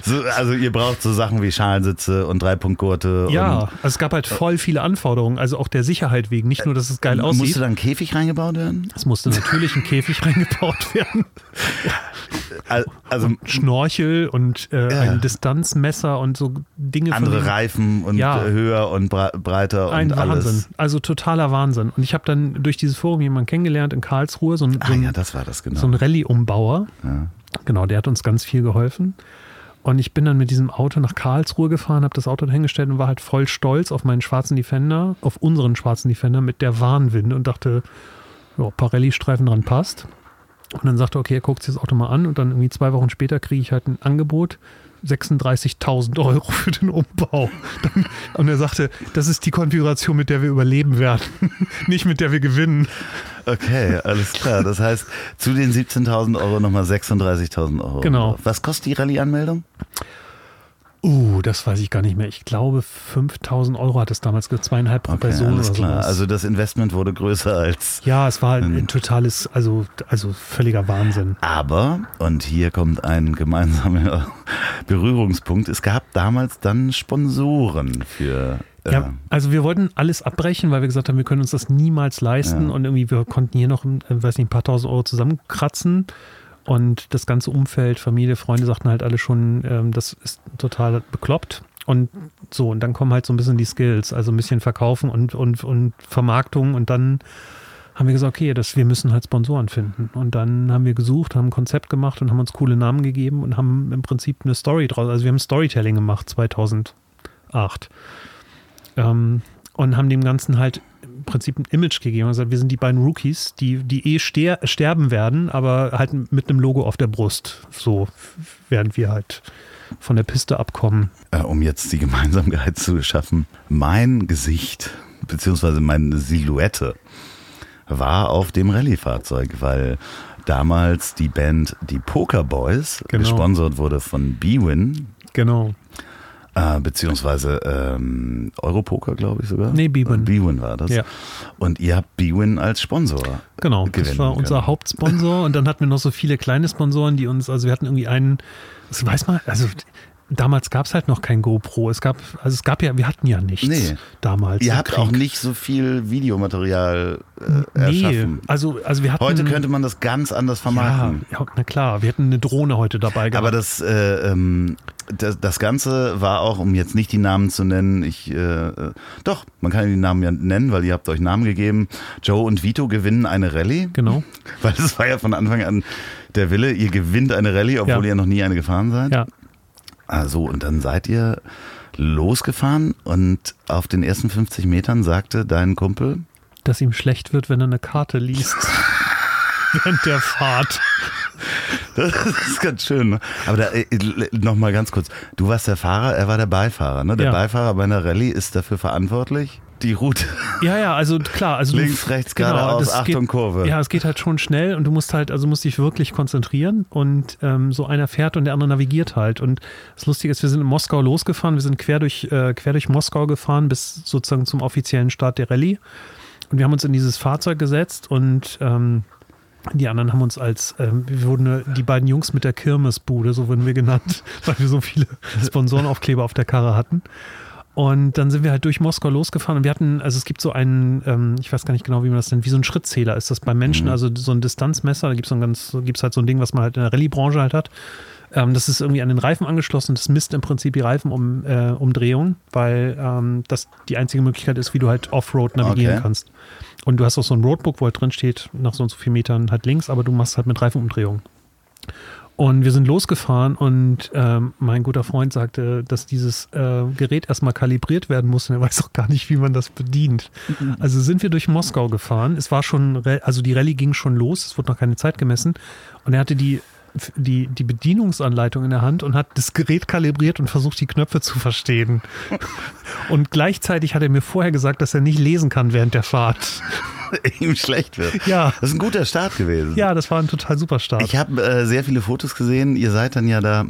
so, also ihr braucht so Sachen wie Schalensitze und Dreipunktgurte. ja, und, also es gab halt voll viele Anforderungen, also auch der Sicherheit wegen. Nicht nur, dass es geil aussieht. Musste da ein Käfig reingebaut werden? Es musste natürlich ein Käfig reingebaut werden. Al- Also Schnorchel und äh, Ja. ein Distanzmesser und so Dinge andere Reifen und Ja. äh, höher und bre breiter und Wahnsinn. Also totaler Wahnsinn. Und ich habe dann durch dieses Forum jemanden kennengelernt in Karlsruhe, so ein, so Ah ein, ja, das war das genau. so ein Rallye-Umbauer. ja. Genau, der hat uns ganz viel geholfen. Und ich bin dann mit diesem Auto nach Karlsruhe gefahren, habe das Auto dahingestellt und war halt voll stolz auf meinen schwarzen Defender, auf unseren schwarzen Defender mit der Warnwinde und dachte, ja, ein paar Rallye-Streifen dran passt. Und dann sagte er, okay, er guckt sich das Auto mal an und dann irgendwie zwei Wochen später kriege ich halt ein Angebot, 36.000 Euro für den Umbau. Dann, und er sagte, das ist die Konfiguration, mit der wir überleben werden, nicht mit der wir gewinnen. Okay, alles klar. Das heißt, zu den 17.000 Euro nochmal 36.000 Euro. Genau. Was kostet die Rallye-Anmeldung? Uh, das weiß ich gar nicht mehr. Ich glaube, 5000 Euro hat es damals, zweieinhalb pro Okay, Person alles oder klar. sowas. Also das Investment wurde größer als. ja, es war Mhm. ein totales, also, also völliger Wahnsinn. Aber, und hier kommt ein gemeinsamer Berührungspunkt, es gab damals dann Sponsoren für. Äh, Ja, also wir wollten alles abbrechen, weil wir gesagt haben, wir können uns das niemals leisten Ja. und irgendwie wir konnten hier noch, äh, weiß nicht, ein paar tausend Euro zusammenkratzen und das ganze Umfeld, Familie, Freunde sagten halt alle schon, ähm, das ist total bekloppt und so und dann kommen halt so ein bisschen die Skills, also ein bisschen Verkaufen und, und, und Vermarktung und dann haben wir gesagt, okay, das, wir müssen halt Sponsoren finden. Und dann haben wir gesucht, haben ein Konzept gemacht und haben uns coole Namen gegeben und haben im Prinzip eine Story draus. Also wir haben Storytelling gemacht 2008 ähm, und haben dem Ganzen halt im Prinzip ein Image gegeben. Also wir sind die beiden Rookies, die, die eh ster sterben werden, aber halt mit einem Logo auf der Brust. So während wir halt von der Piste abkommen. äh, um jetzt die Gemeinsamkeit zu schaffen, mein Gesicht beziehungsweise meine Silhouette war auf dem Rallye-Fahrzeug, weil damals die Band Die Poker Boys Genau. gesponsert wurde von B-Win, Genau. Äh, beziehungsweise ähm, Europoker, glaube ich sogar. Nee, B-Win. B-Win war das. Ja. Und ihr habt B-Win als Sponsor. Genau, das war unser können. Hauptsponsor und dann hatten wir noch so viele kleine Sponsoren, die uns, also wir hatten irgendwie einen, das weiß man, also damals gab es halt noch kein GoPro. Es gab, also es gab ja, wir hatten ja nichts Nee. damals. Ihr habt Krieg. auch nicht so viel Videomaterial äh, Nee, erschaffen. also, also wir hatten. Heute könnte man das ganz anders ja, vermarkten. ja, na klar, wir hätten eine Drohne heute dabei gehabt. Aber das, äh, ähm, das, das Ganze war auch, um jetzt nicht die Namen zu nennen, ich, äh, äh, doch, man kann die Namen ja nennen, weil ihr habt euch Namen gegeben. Joe und Vito gewinnen eine Rallye. Genau. Weil das war ja von Anfang an der Wille, ihr gewinnt eine Rallye, obwohl Ja. ihr noch nie eine gefahren seid. Ja, Also, und dann seid ihr losgefahren und auf den ersten 50 Metern sagte dein Kumpel, dass ihm schlecht wird, wenn er eine Karte liest. Während der Fahrt. Das ist ganz schön. Ne? Aber da, äh, noch mal ganz kurz. Du warst der Fahrer, er war der Beifahrer. Ne? Der Ja. Beifahrer bei einer Rallye ist dafür verantwortlich, die Route Ja, ja, also klar, also du- links, rechts, geradeaus, das Achtung, geht, Kurve. Ja, es geht halt schon schnell und du musst halt, also musst dich wirklich konzentrieren und ähm, so einer fährt und der andere navigiert halt. Und das Lustige ist, wir sind in Moskau losgefahren, wir sind quer durch, äh, quer durch Moskau gefahren bis sozusagen zum offiziellen Start der Rallye. Und wir haben uns in dieses Fahrzeug gesetzt und ähm, die anderen haben uns als, ähm, wir wurden die beiden Jungs mit der Kirmesbude, so wurden wir genannt, weil wir so viele Sponsorenaufkleber auf der Karre hatten. Und dann sind wir halt durch Moskau losgefahren und wir hatten, also es gibt so einen, ähm, ich weiß gar nicht genau, wie man das nennt, wie so ein Schrittzähler ist das beim Menschen, also so ein Distanzmesser, da gibt es so ein ganz, gibt's halt so ein Ding, was man halt in der Rallye-Branche halt hat. Ähm, das ist irgendwie an den Reifen angeschlossen das misst im Prinzip die Reifenumdrehung, äh, weil ähm, das die einzige Möglichkeit ist, wie du halt Offroad navigieren Okay. kannst. Und du hast auch so ein Roadbook, wo halt drin steht, nach so und so vielen Metern halt links, aber du machst halt mit Reifenumdrehung. Und wir sind losgefahren und ähm, mein guter Freund sagte, dass dieses äh, Gerät erstmal kalibriert werden muss und er weiß auch gar nicht, wie man das bedient. Also sind wir durch Moskau gefahren. Es war schon, also die Rallye ging schon los, es wurde noch keine Zeit gemessen und er hatte die, die, die Bedienungsanleitung in der Hand und hat das Gerät kalibriert und versucht, die Knöpfe zu verstehen. Und gleichzeitig hat er mir vorher gesagt, dass er nicht lesen kann während der Fahrt. ihm schlecht wird. Ja. Das ist ein guter Start gewesen. Ja, das war ein total super Start. Ich habe äh, sehr viele Fotos gesehen. Ihr seid dann ja da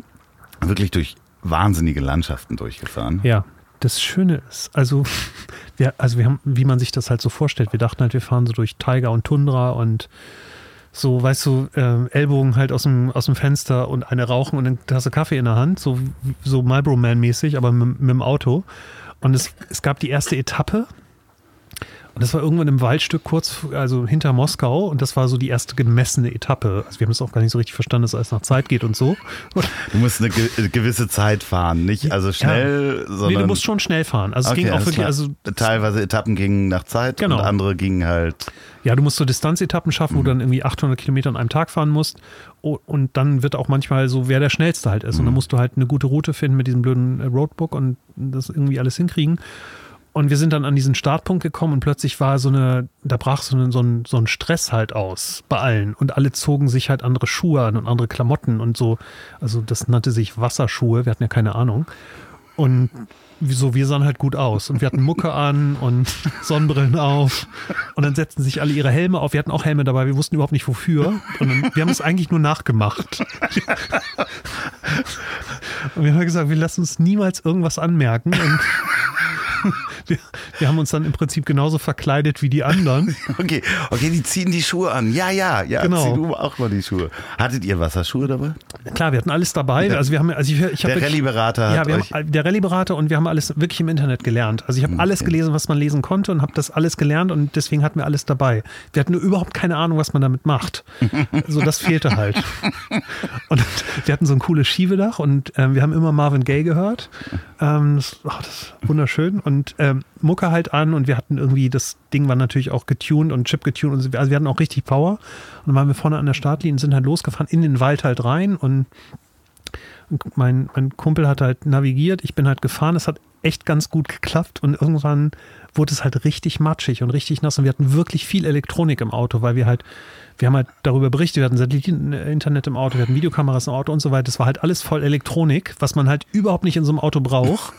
wirklich durch wahnsinnige Landschaften durchgefahren. Ja, das Schöne ist, also wir, also wir haben, wie man sich das halt so vorstellt, wir dachten halt, wir fahren so durch Tiger und Tundra und so, weißt du, ähm, Ellbogen halt aus dem, aus dem Fenster und eine rauchen und eine Tasse Kaffee in der Hand, so, so Marlboro Man-mäßig, aber mit, mit dem Auto. Und es, es gab die erste Etappe. Und das war irgendwann im Waldstück kurz, also hinter Moskau. Und das war so die erste gemessene Etappe. Also wir haben es auch gar nicht so richtig verstanden, dass es alles nach Zeit geht und so. Du musst eine ge gewisse Zeit fahren, nicht also schnell, sondern nee, du musst schon schnell fahren. Also es Okay, ging auch wirklich, also teilweise Etappen gingen nach Zeit Genau. und andere gingen halt Ja, du musst so Distanzetappen schaffen, wo Mhm. du dann irgendwie 800 Kilometer an einem Tag fahren musst. Und dann wird auch manchmal so, wer der Schnellste halt ist. Und Mhm. dann musst du halt eine gute Route finden mit diesem blöden äh, Roadbook und das irgendwie alles hinkriegen. Und wir sind dann an diesen Startpunkt gekommen und plötzlich war so eine, da brach so, eine, so, ein, so ein Stress halt aus bei allen. Und alle zogen sich halt andere Schuhe an und andere Klamotten und so. Also das nannte sich Wasserschuhe, wir hatten ja keine Ahnung. Und wieso, wir sahen halt gut aus. Und wir hatten Mucke an und Sonnenbrillen auf. Und dann setzten sich alle ihre Helme auf. Wir hatten auch Helme dabei, wir wussten überhaupt nicht wofür. Und dann, wir haben es eigentlich nur nachgemacht. Und wir haben gesagt, wir lassen uns niemals irgendwas anmerken. Und wir, wir, haben uns dann im Prinzip genauso verkleidet wie die anderen. Okay, okay, die ziehen die Schuhe an. Ja, ja, ja. Genau. Zieh du auch mal die Schuhe. Hattet ihr Wasserschuhe dabei? Klar, wir hatten alles dabei. Also wir haben, also ich, ich der Rallye-Berater. Ja, wir haben, der Rallye-Berater und wir haben alles wirklich im Internet gelernt. Also ich habe okay. alles gelesen, was man lesen konnte und habe das alles gelernt und deswegen hatten wir alles dabei. Wir hatten nur überhaupt keine Ahnung, was man damit macht. so, das fehlte halt. Und wir hatten so ein cooles Schiebedach und ähm, wir haben immer Marvin Gaye gehört. Ähm, das, oh, das ist wunderschön. Und Mucke halt an und wir hatten irgendwie, das Ding war natürlich auch getuned und Chip getuned. Und also wir hatten auch richtig Power. Und dann waren wir vorne an der Startlinie und sind halt losgefahren in den Wald halt rein und mein, mein Kumpel hat halt navigiert, ich bin halt gefahren, es hat echt ganz gut geklappt und irgendwann wurde es halt richtig matschig und richtig nass und wir hatten wirklich viel Elektronik im Auto, weil wir halt, wir haben halt darüber berichtet, wir hatten Satelliten-Internet im Auto, wir hatten Videokameras im Auto und so weiter. Das war halt alles voll Elektronik, was man halt überhaupt nicht in so einem Auto braucht.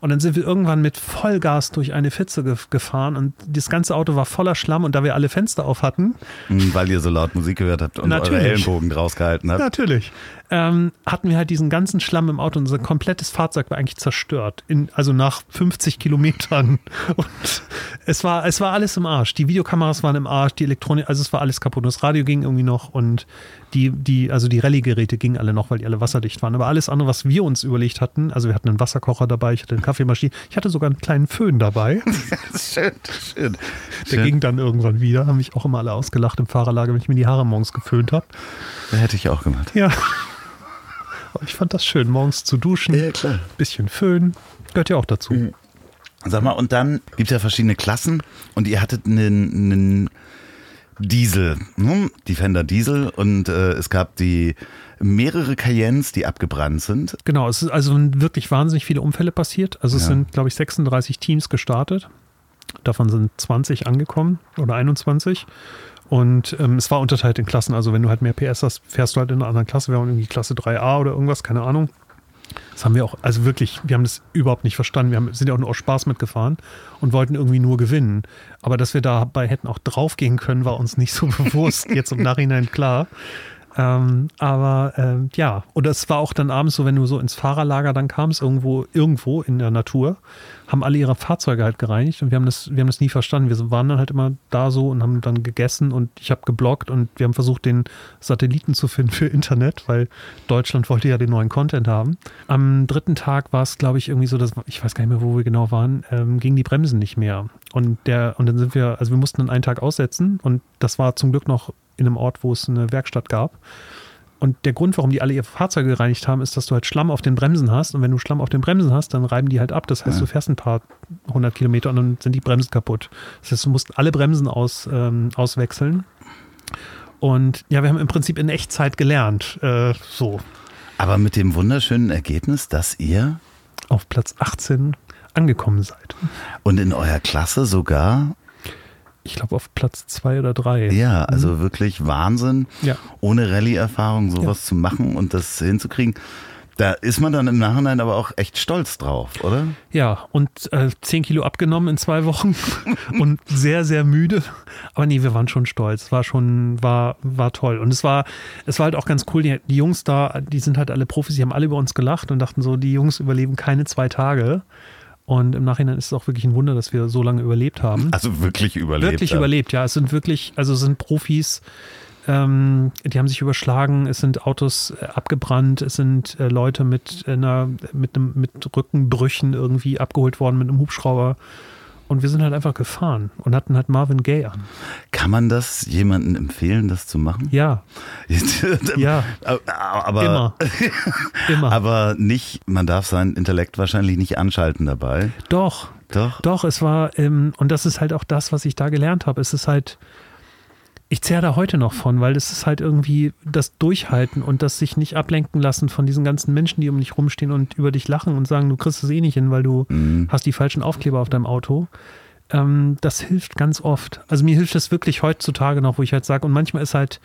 Und dann sind wir irgendwann mit Vollgas durch eine Pfütze ge gefahren und das ganze Auto war voller Schlamm und da wir alle Fenster auf hatten. Hm, weil ihr so laut Musik gehört habt und Natürlich. eure Ellenbogen draus gehalten habt. Natürlich ähm, hatten wir halt diesen ganzen Schlamm im Auto. Unser komplettes Fahrzeug war eigentlich zerstört. In, also nach 50 Kilometern. Und es war, es war alles im Arsch. Die Videokameras waren im Arsch, die Elektronik, also es war alles kaputt. Das Radio ging irgendwie noch und die, die, also die Rallye-Geräte gingen alle noch, weil die alle wasserdicht waren. Aber alles andere, was wir uns überlegt hatten, also wir hatten einen Wasserkocher dabei, ich hatte eine Kaffeemaschine, ich hatte sogar einen kleinen Föhn dabei. schön, schön. Der schön. ging dann irgendwann wieder, haben mich auch immer alle ausgelacht im Fahrerlager, wenn ich mir die Haare morgens geföhnt habe. Hätte ich auch gemacht. Ja. Ich fand das schön, morgens zu duschen. Ja, klar. Bisschen Föhn. Gehört ja auch dazu. Mhm. Sag mal, und dann gibt es ja verschiedene Klassen und ihr hattet einen, einen Diesel, hm? Defender Diesel und äh, es gab die mehrere Cayennes, die abgebrannt sind. Genau, es ist also wirklich wahnsinnig viele Unfälle passiert. Also es ja. sind, glaube ich, 36 Teams gestartet. Davon sind 20 angekommen oder 21. Und ähm, es war unterteilt in Klassen. Also wenn du halt mehr PS hast, fährst du halt in einer anderen Klasse. Wir haben irgendwie Klasse 3a oder irgendwas, keine Ahnung. Das haben wir auch, also wirklich, wir haben das überhaupt nicht verstanden. Wir haben, sind ja auch nur aus Spaß mitgefahren und wollten irgendwie nur gewinnen. Aber dass wir dabei hätten auch draufgehen können, war uns nicht so bewusst. Jetzt im Nachhinein klar. Ähm, aber ähm, ja, und es war auch dann abends so, wenn du so ins Fahrerlager dann kamst, irgendwo, irgendwo in der Natur, haben alle ihre Fahrzeuge halt gereinigt und wir haben das, wir haben das nie verstanden. Wir waren dann halt immer da so und haben dann gegessen und ich habe gebloggt und wir haben versucht, den Satelliten zu finden für Internet, weil Deutschland wollte ja den neuen Content haben. Am dritten Tag war es, glaube ich, irgendwie so, dass ich weiß gar nicht mehr, wo wir genau waren, ähm, gingen die Bremsen nicht mehr. Und der, und dann sind wir, also wir mussten dann einen Tag aussetzen und das war zum Glück noch in einem Ort, wo es eine Werkstatt gab. Und der Grund, warum die alle ihre Fahrzeuge gereinigt haben, ist, dass du halt Schlamm auf den Bremsen hast. Und wenn du Schlamm auf den Bremsen hast, dann reiben die halt ab. Das heißt, ja. du fährst ein paar hundert Kilometer und dann sind die Bremsen kaputt. Das heißt, du musst alle Bremsen aus, ähm, auswechseln. Und ja, wir haben im Prinzip in Echtzeit gelernt. Äh, so. Aber mit dem wunderschönen Ergebnis, dass ihr auf Platz 18 angekommen seid. Und in eurer Klasse sogar ich glaube, auf Platz zwei oder drei. Ja, also mhm. wirklich Wahnsinn, ja. ohne Rallye-Erfahrung sowas ja. zu machen und das hinzukriegen. Da ist man dann im Nachhinein aber auch echt stolz drauf, oder? Ja, und äh, 10 Kilo abgenommen in zwei Wochen und sehr, sehr müde. Aber nee, wir waren schon stolz. War schon, war, war toll. Und es war, es war halt auch ganz cool. Die, die Jungs da, die sind halt alle Profis, die haben alle über uns gelacht und dachten so, die Jungs überleben keine zwei Tage. Und im Nachhinein ist es auch wirklich ein Wunder, dass wir so lange überlebt haben. Also wirklich überlebt. Wirklich haben. überlebt, ja. Es sind wirklich, also es sind Profis, ähm, die haben sich überschlagen, es sind Autos äh, abgebrannt, es sind äh, Leute mit einer, mit einem, mit Rückenbrüchen irgendwie abgeholt worden mit einem Hubschrauber. Und wir sind halt einfach gefahren und hatten halt Marvin Gaye an. Kann man das jemandem empfehlen, das zu machen? Ja. ja. Aber, Immer. Immer. Aber nicht, man darf seinen Intellekt wahrscheinlich nicht anschalten dabei. Doch. Doch. Doch, es war, ähm, und das ist halt auch das, was ich da gelernt habe. Es ist halt, ich zehre da heute noch von, weil das ist halt irgendwie das Durchhalten und das sich nicht ablenken lassen von diesen ganzen Menschen, die um dich rumstehen und über dich lachen und sagen, du kriegst es eh nicht hin, weil du mhm. hast die falschen Aufkleber auf deinem Auto. Ähm, das hilft ganz oft. Also mir hilft das wirklich heutzutage noch, wo ich halt sage, und manchmal ist halt,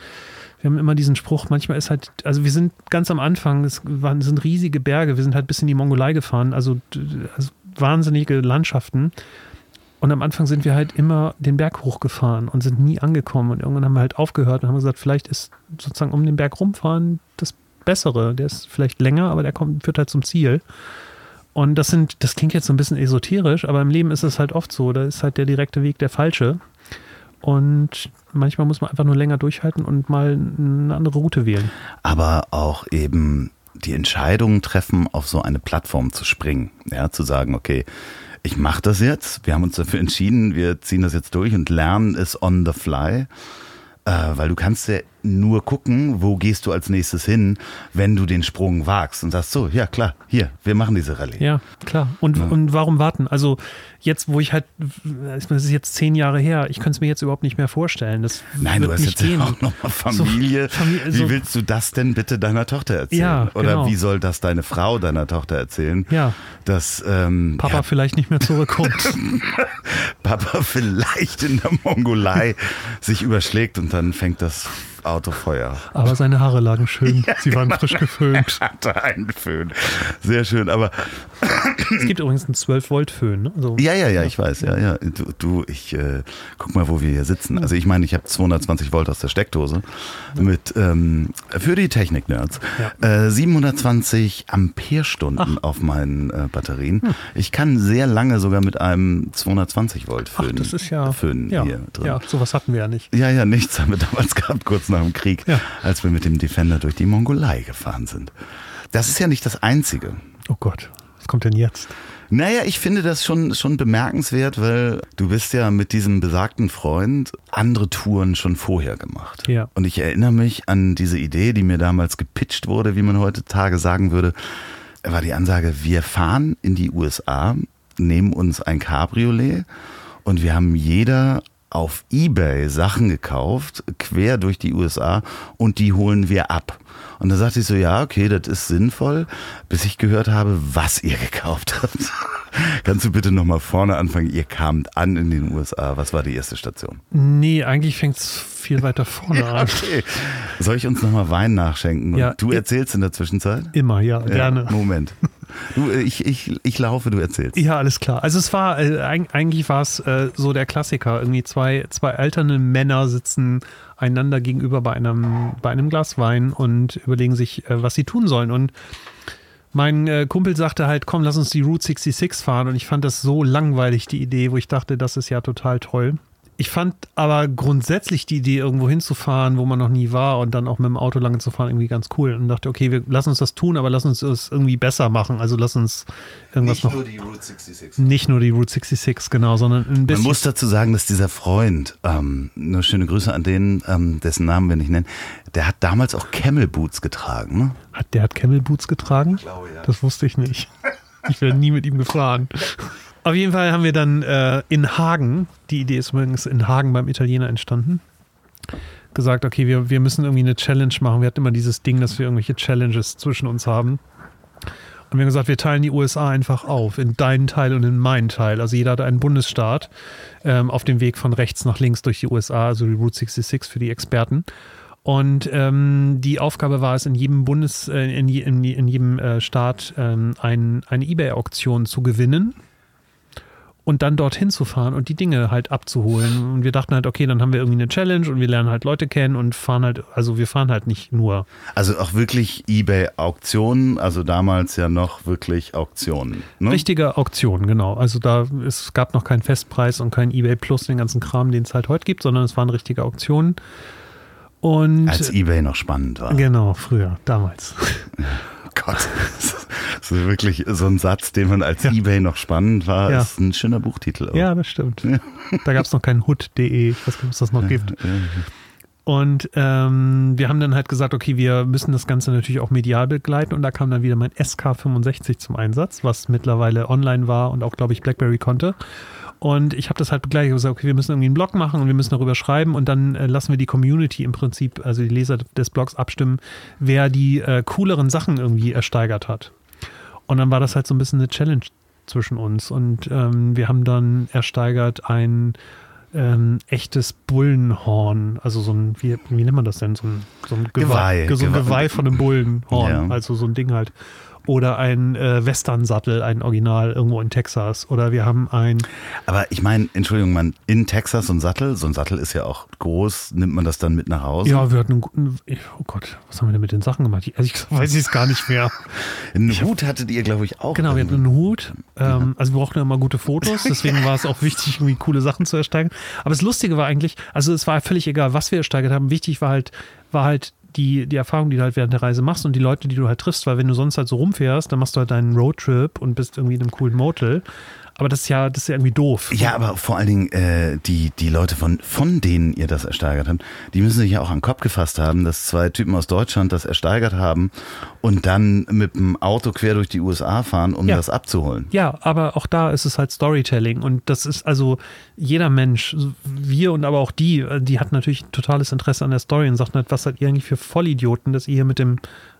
wir haben immer diesen Spruch, manchmal ist halt, also wir sind ganz am Anfang, es waren, sind riesige Berge, wir sind halt bis in die Mongolei gefahren, also, also wahnsinnige Landschaften. Und am Anfang sind wir halt immer den Berg hochgefahren und sind nie angekommen. Und irgendwann haben wir halt aufgehört und haben gesagt, vielleicht ist sozusagen um den Berg rumfahren das bessere. Der ist vielleicht länger, aber der kommt, führt halt zum Ziel. Und das sind, das klingt jetzt so ein bisschen esoterisch, aber im Leben ist es halt oft so. Da ist halt der direkte Weg der falsche. Und manchmal muss man einfach nur länger durchhalten und mal eine andere Route wählen. Aber auch eben die Entscheidung treffen, auf so eine Plattform zu springen. Ja, zu sagen, okay, ich mache das jetzt. Wir haben uns dafür entschieden, wir ziehen das jetzt durch und lernen es on the fly. Äh, weil du kannst ja nur gucken, wo gehst du als nächstes hin, wenn du den Sprung wagst und sagst so, ja klar, hier, wir machen diese Rallye. Ja, klar. Und, ja. und warum warten? Also jetzt, wo ich halt, das ist jetzt zehn Jahre her, ich könnte es mir jetzt überhaupt nicht mehr vorstellen. Das Nein, du hast jetzt gehen. auch nochmal Familie. So, Familie so. Wie willst du das denn bitte deiner Tochter erzählen? Ja, Oder genau. wie soll das deine Frau deiner Tochter erzählen? Ja. Dass ähm, Papa ja, vielleicht nicht mehr zurückkommt. Papa vielleicht in der Mongolei sich überschlägt und dann fängt das Autofeuer. Aber seine Haare lagen schön. Ja, Sie waren genau. frisch geföhnt. Er hatte einen Föhn. Sehr schön, aber. Es gibt übrigens einen 12-Volt-Föhn, ne? So. Ja, ja, ja, ich weiß, ja, ja. Du, du ich äh, guck mal, wo wir hier sitzen. Also ich meine, ich habe 220 Volt aus der Steckdose mit ähm, für die Technik-Nerds. Ja. Äh, 720 Amperestunden Ach. auf meinen äh, Batterien. Hm. Ich kann sehr lange sogar mit einem 220 Volt Föhn, Ach, das ist ja, Föhn ja, hier drin. Ja, sowas hatten wir ja nicht. Ja, ja, nichts haben wir damals gehabt, kurz dem Krieg, ja. als wir mit dem Defender durch die Mongolei gefahren sind. Das ist ja nicht das Einzige. Oh Gott, was kommt denn jetzt? Naja, ich finde das schon, schon bemerkenswert, weil du bist ja mit diesem besagten Freund andere Touren schon vorher gemacht. Ja. Und ich erinnere mich an diese Idee, die mir damals gepitcht wurde, wie man heutzutage sagen würde, war die Ansage, wir fahren in die USA, nehmen uns ein Cabriolet und wir haben jeder auf eBay Sachen gekauft, quer durch die USA und die holen wir ab. Und da sagte ich so, ja, okay, das ist sinnvoll, bis ich gehört habe, was ihr gekauft habt. Kannst du bitte nochmal vorne anfangen? Ihr kamt an in den USA. Was war die erste Station? Nee, eigentlich fängt es viel weiter vorne ja, an. Okay. Soll ich uns nochmal Wein nachschenken? Und ja, du erzählst in der Zwischenzeit? Immer, ja, gerne. Moment. Du, ich, ich, ich laufe, du erzählst. Ja, alles klar. Also es war, äh, eigentlich war es äh, so der Klassiker. Irgendwie zwei, zwei alterne Männer sitzen einander gegenüber bei einem, bei einem Glas Wein und überlegen sich, äh, was sie tun sollen. Und mein äh, Kumpel sagte halt, komm, lass uns die Route 66 fahren. Und ich fand das so langweilig, die Idee, wo ich dachte, das ist ja total toll. Ich fand aber grundsätzlich die Idee, irgendwo hinzufahren, wo man noch nie war und dann auch mit dem Auto lange zu fahren, irgendwie ganz cool. Und dachte, okay, wir lassen uns das tun, aber lass uns es irgendwie besser machen. Also lass uns irgendwas nicht noch. Nicht nur die Route 66. Nicht nur die Route 66, genau, sondern ein bisschen. Man muss dazu sagen, dass dieser Freund, ähm, nur schöne Grüße an den, ähm, dessen Namen wir nicht nennen, der hat damals auch Camel Boots getragen. Ne? Hat, der hat Camel Boots getragen? Ich glaube, ja. Das wusste ich nicht. Ich werde nie mit ihm gefahren. Auf jeden Fall haben wir dann äh, in Hagen, die Idee ist übrigens in Hagen beim Italiener entstanden, gesagt, okay, wir, wir müssen irgendwie eine Challenge machen. Wir hatten immer dieses Ding, dass wir irgendwelche Challenges zwischen uns haben. Und wir haben gesagt, wir teilen die USA einfach auf in deinen Teil und in meinen Teil. Also jeder hat einen Bundesstaat ähm, auf dem Weg von rechts nach links durch die USA, also die Route 66 für die Experten. Und ähm, die Aufgabe war es, in jedem Bundes, äh, in, in, in, jedem äh, Staat ähm, ein, eine Ebay-Auktion zu gewinnen und dann dorthin zu fahren und die Dinge halt abzuholen. Und wir dachten halt, okay, dann haben wir irgendwie eine Challenge und wir lernen halt Leute kennen und fahren halt, also wir fahren halt nicht nur. Also auch wirklich eBay-Auktionen, also damals ja noch wirklich Auktionen. Ne? Richtige Auktionen, genau. Also da, es gab noch keinen Festpreis und kein eBay Plus, den ganzen Kram, den es halt heute gibt, sondern es waren richtige Auktionen. Und Als eBay noch spannend war. Genau, früher, damals. Gott, das ist wirklich so ein Satz, den man als ja. Ebay noch spannend war, ja. ist ein schöner Buchtitel. Auch. Ja, das stimmt. Ja. Da gab es noch keinen Hut.de, ich weiß nicht, ob es das noch gibt. Und ähm, wir haben dann halt gesagt, okay, wir müssen das Ganze natürlich auch medial begleiten. Und da kam dann wieder mein SK65 zum Einsatz, was mittlerweile online war und auch, glaube ich, BlackBerry konnte. Und ich habe das halt begleitet und gesagt, okay, wir müssen irgendwie einen Blog machen und wir müssen darüber schreiben und dann äh, lassen wir die Community im Prinzip, also die Leser des Blogs abstimmen, wer die äh, cooleren Sachen irgendwie ersteigert hat. Und dann war das halt so ein bisschen eine Challenge zwischen uns. Und ähm, wir haben dann ersteigert ein ähm, echtes Bullenhorn, also so ein, wie, wie nennt man das denn? So ein, so ein Geweih, Geweih, so ein Geweih von einem Bullenhorn, Ja. also so ein Ding halt. Oder ein äh, Western-Sattel, ein Original irgendwo in Texas. Oder wir haben ein. Aber ich meine, Entschuldigung, man, in Texas so ein Sattel, so ein Sattel ist ja auch groß, nimmt man das dann mit nach Hause? Ja, wir hatten einen guten. Oh Gott, was haben wir denn mit den Sachen gemacht? Ich, also ich weiß es gar nicht mehr. Einen Hut hattet ihr, glaube ich, auch. Genau, wir hatten einen Hut. Ähm, also wir brauchten ja immer gute Fotos, deswegen war es auch wichtig, irgendwie coole Sachen zu ersteigen. Aber das Lustige war eigentlich, also es war völlig egal, was wir ersteigert haben. Wichtig war halt, war halt die, die Erfahrung, die du halt während der Reise machst und die Leute, die du halt triffst, weil wenn du sonst halt so rumfährst, dann machst du halt deinen Roadtrip und bist irgendwie in einem coolen Motel. Aber das ist ja, das ist ja irgendwie doof. Ja, aber vor allen Dingen äh, die, die Leute, von, von denen ihr das ersteigert habt, die müssen sich ja auch an den Kopf gefasst haben, dass zwei Typen aus Deutschland das ersteigert haben und dann mit dem Auto quer durch die USA fahren, um Ja. das abzuholen. Ja, aber auch da ist es halt Storytelling und das ist also jeder Mensch, wir und aber auch die, äh, die hat natürlich totales Interesse an der Story und sagt halt, was seid ihr eigentlich für Vollidioten, dass ihr hier mit dem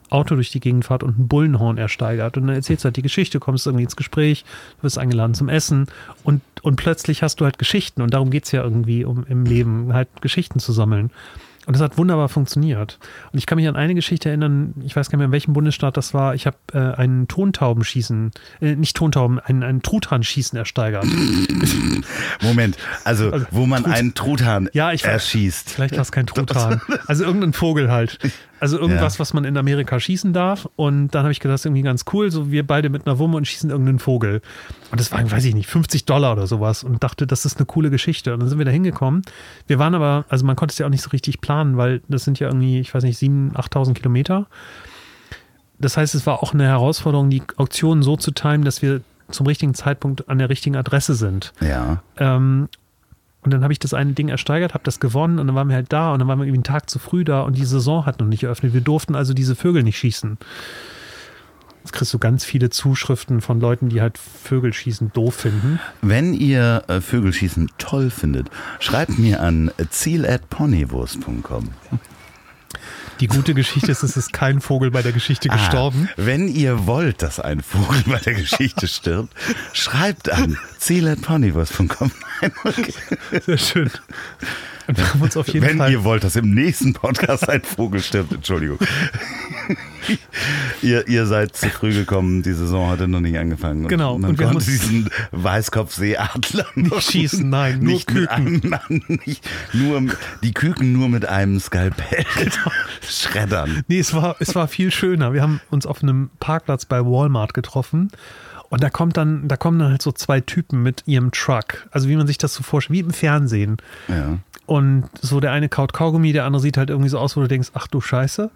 Auto durch die Gegend fahrt und ein Bullenhorn ersteigert und dann erzählst du halt die Geschichte, kommst irgendwie ins Gespräch, du wirst eingeladen zum Essen und, und plötzlich hast du halt Geschichten und darum geht es ja irgendwie um im Leben, halt Geschichten zu sammeln. Und das hat wunderbar funktioniert. Und ich kann mich an eine Geschichte erinnern, ich weiß gar nicht mehr, in welchem Bundesstaat das war. Ich habe äh, einen Tontaubenschießen, äh, nicht Tontauben, einen, einen Truthahnschießen ersteigert. Moment, also, Also, wo man Trut- einen Truthahn Ja, ich weiß. erschießt. Vielleicht war es kein Truthahn. Also irgendein Vogel halt. Also irgendwas, Ja. was man in Amerika schießen darf. Und dann habe ich gedacht, das ist irgendwie ganz cool. So wir beide mit einer Wumme und schießen irgendeinen Vogel. Und das waren, weiß ich nicht, 50 Dollar oder sowas. Und dachte, das ist eine coole Geschichte. Und dann sind wir da hingekommen. Wir waren aber, also man konnte es ja auch nicht so richtig planen, weil das sind ja irgendwie, ich weiß nicht, 7.000, 8.000 Kilometer. Das heißt, es war auch eine Herausforderung, die Auktionen so zu timen, dass wir zum richtigen Zeitpunkt an der richtigen Adresse sind. Ja. Ähm, und dann habe ich das eine Ding ersteigert, habe das gewonnen und dann waren wir halt da und dann waren wir irgendwie einen Tag zu früh da und die Saison hat noch nicht eröffnet. Wir durften also diese Vögel nicht schießen. Jetzt kriegst du ganz viele Zuschriften von Leuten, die halt Vögelschießen doof finden. Wenn ihr äh, Vögelschießen toll findet, schreibt mir an ziel.ponywurst.com. Die gute Geschichte ist, es ist kein Vogel bei der Geschichte gestorben. Ah, wenn ihr wollt, dass ein Vogel bei der Geschichte stirbt, schreibt an ziel.ponywurst.com. Sehr schön. Und wir haben uns auf jeden Wenn Fall. ihr wollt, dass im nächsten Podcast ein Vogel stirbt, Entschuldigung. ihr, ihr seid zu früh gekommen, die Saison hatte noch nicht angefangen. Genau, Man und wir konnte diesen Weißkopfseeadler noch schießen, nein, nur nicht mit Küken. einem, nicht, nur, die Küken nur mit einem Skalpell Genau. schreddern. Nee, es war, es war viel schöner. Wir haben uns auf einem Parkplatz bei Walmart getroffen. Und da kommt dann, da kommen dann halt so zwei Typen mit ihrem Truck. Also wie man sich das so vorstellt, wie im Fernsehen. Ja. Und so der eine kaut Kaugummi, der andere sieht halt irgendwie so aus, wo du denkst, ach du Scheiße.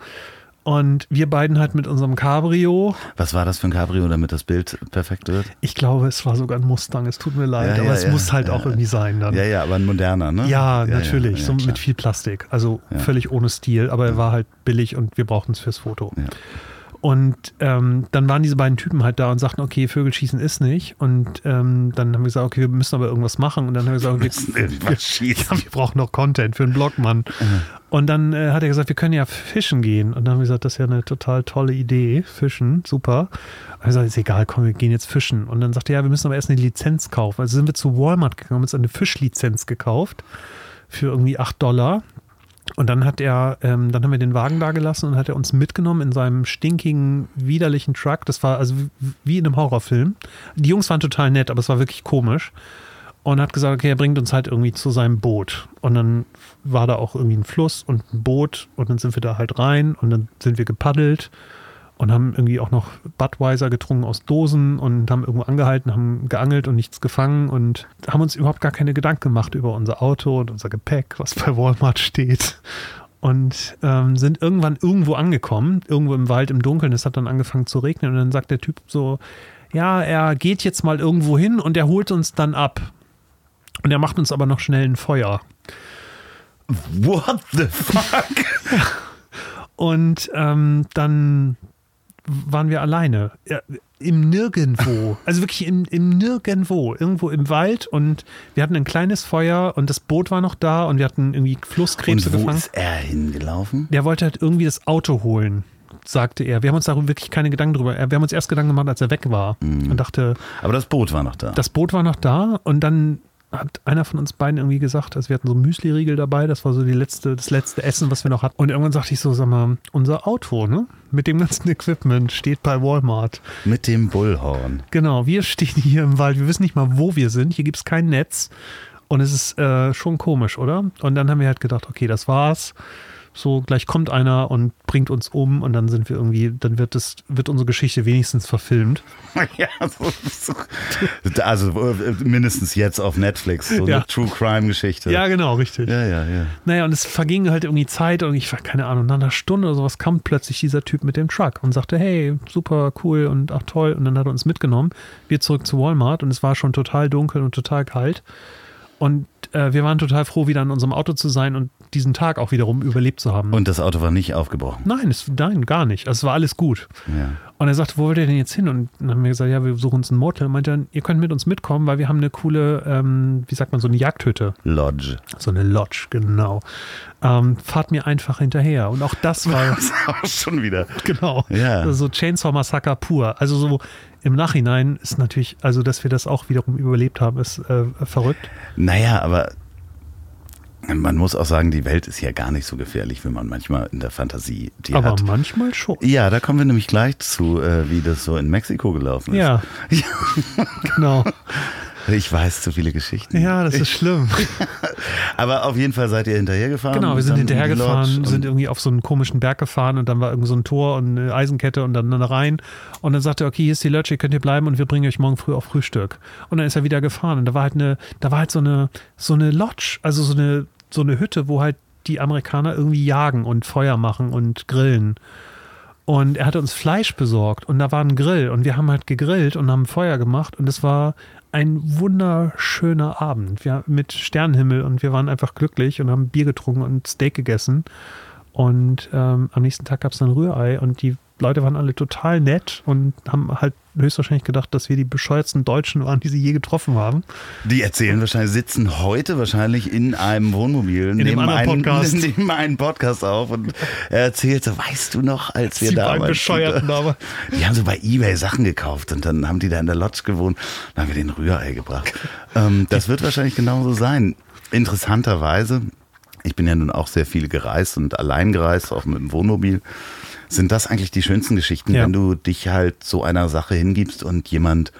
Und wir beiden halt mit unserem Cabrio. Was war das für ein Cabrio, damit das Bild perfekt wird? Ich glaube, es war sogar ein Mustang. Es tut mir leid, Ja, aber ja, es ja, muss halt auch irgendwie sein dann. Ja, ja, aber ein moderner, ne? Ja, natürlich, so mit viel Plastik. Also völlig ohne Stil, aber er war halt billig und wir brauchten es fürs Foto. Ja. Und ähm, dann waren diese beiden Typen halt da und sagten, okay, Vögelschießen ist nicht. Und ähm, dann haben wir gesagt, okay, wir müssen aber irgendwas machen. Und dann haben wir gesagt, müssen wir, irgendwas wir, schießen. ja, wir brauchen noch Content für einen Blog, Mann. Und dann äh, hat er gesagt, wir können ja fischen gehen. Und dann haben wir gesagt, das ist ja eine total tolle Idee, fischen, super. Und er gesagt, ist egal, komm, wir gehen jetzt fischen. Und dann sagte er, ja, wir müssen aber erst eine Lizenz kaufen. Also sind wir zu Walmart gegangen, haben uns eine Fischlizenz gekauft für irgendwie 8 Dollar. Und dann hat er, ähm, dann haben wir den Wagen da gelassen und hat er uns mitgenommen in seinem stinkigen, widerlichen Truck. Das war also wie- in einem Horrorfilm. Die Jungs waren total nett, aber es war wirklich komisch. Und hat gesagt, okay, er bringt uns halt irgendwie zu seinem Boot. Und dann war da auch irgendwie ein Fluss und ein Boot und dann sind wir da halt rein und dann sind wir gepaddelt und haben irgendwie auch noch Budweiser getrunken aus Dosen und haben irgendwo angehalten, haben geangelt und nichts gefangen und haben uns überhaupt gar keine Gedanken gemacht über unser Auto und unser Gepäck, was bei Walmart steht. Und ähm, sind irgendwann irgendwo angekommen, irgendwo im Wald im Dunkeln. Es hat dann angefangen zu regnen und dann sagt der Typ so, ja, er geht jetzt mal irgendwo hin und er holt uns dann ab. Und er macht uns aber noch schnell ein Feuer. What the fuck? Und ähm, dann waren wir alleine. Ja, Im Nirgendwo. Also wirklich im, im Nirgendwo. Irgendwo im Wald. Und wir hatten ein kleines Feuer und das Boot war noch da und wir hatten irgendwie Flusskrebse Und wo gefangen. ist er hingelaufen? Der wollte halt irgendwie das Auto holen, sagte er. Wir haben uns darüber wirklich keine Gedanken drüber. Wir haben uns erst Gedanken gemacht, als er weg war. Und dachte, Aber das Boot war noch da. das Boot war noch da und dann hat einer von uns beiden irgendwie gesagt, also wir hatten so Müsli-Riegel dabei, das war so die letzte, das letzte Essen, was wir noch hatten. Und irgendwann sagte ich so, sag mal, unser Auto, ne? Mit dem ganzen Equipment steht bei Walmart. Mit dem Bullhorn. Genau, wir stehen hier im Wald, wir wissen nicht mal, wo wir sind. Hier gibt es kein Netz. Und es ist äh, schon komisch, oder? Und dann haben wir halt gedacht, okay, das war's so gleich kommt einer und bringt uns um und dann sind wir irgendwie, dann wird es, wird unsere Geschichte wenigstens verfilmt. Ja, so, so. also äh, mindestens jetzt auf Netflix, so Ja. eine True Crime Geschichte. Ja, genau, richtig. ja, ja. ja. Naja, und es verging halt irgendwie Zeit und ich war, keine Ahnung, nach einer Stunde oder sowas kam plötzlich dieser Typ mit dem Truck und sagte, hey, super cool und ach toll. Und dann hat er uns mitgenommen. Wir zurück zu Walmart und es war schon total dunkel und total kalt. Und äh, wir waren total froh, wieder in unserem Auto zu sein und diesen Tag auch wiederum überlebt zu haben. Und das Auto war nicht aufgebrochen. nein, es, nein, gar nicht. Also es war alles gut. Ja. Und er sagte, wo wollt ihr denn jetzt hin? Und dann haben wir gesagt, ja, wir suchen uns ein Motel. Und meinte dann, ihr könnt mit uns mitkommen, weil wir haben eine coole, ähm, wie sagt man, so eine Jagdhütte. Lodge. So eine Lodge, genau. Ähm, fahrt mir einfach hinterher. Und auch das war, Das auch schon wieder. genau, Ja. also so Chainsaw Massacre pur. Also so im Nachhinein ist natürlich, also dass wir das auch wiederum überlebt haben, ist äh, verrückt. Naja, aber man muss auch sagen, die Welt ist ja gar nicht so gefährlich, wie man manchmal in der Fantasie die Aber hat. manchmal schon. Ja, da kommen wir nämlich gleich zu, äh, wie das so in Mexiko gelaufen ist. Ja, genau. Ich weiß zu viele Geschichten. Ja, das ist schlimm. Aber auf jeden Fall seid ihr hinterhergefahren. Genau, wir sind hinterhergefahren, sind irgendwie auf so einen komischen Berg gefahren und dann war irgend so ein Tor und eine Eisenkette und dann rein. Und dann sagte er, okay, hier ist die Lodge, ihr könnt hier bleiben und wir bringen euch morgen früh auf Frühstück. Und dann ist er wieder gefahren und da war halt eine, da war halt so eine, so eine Lodge, also so eine, so eine Hütte, wo halt die Amerikaner irgendwie jagen und Feuer machen und grillen. Und er hatte uns Fleisch besorgt und da war ein Grill und wir haben halt gegrillt und haben Feuer gemacht und es war ein wunderschöner Abend. Wir mit Sternenhimmel und wir waren einfach glücklich und haben Bier getrunken und Steak gegessen. Und ähm, am nächsten Tag gab es dann Rührei und die Leute waren alle total nett und haben halt höchstwahrscheinlich gedacht, dass wir die bescheuertsten Deutschen waren, die sie je getroffen haben. Die erzählen wahrscheinlich, sitzen heute wahrscheinlich in einem Wohnmobil, dem nehmen, einen, Podcast. nehmen einen Podcast auf und er erzählt so, weißt du noch, als wir waren damals... Bescheuerten, aber Die haben so bei Ebay Sachen gekauft und dann haben die da in der Lodge gewohnt. Dann haben wir den Rührei gebracht. ähm, das wird wahrscheinlich genauso sein. Interessanterweise, ich bin ja nun auch sehr viel gereist und allein gereist, auch mit dem Wohnmobil. Sind das eigentlich die schönsten Geschichten, Ja. wenn du dich halt so einer Sache hingibst und jemand,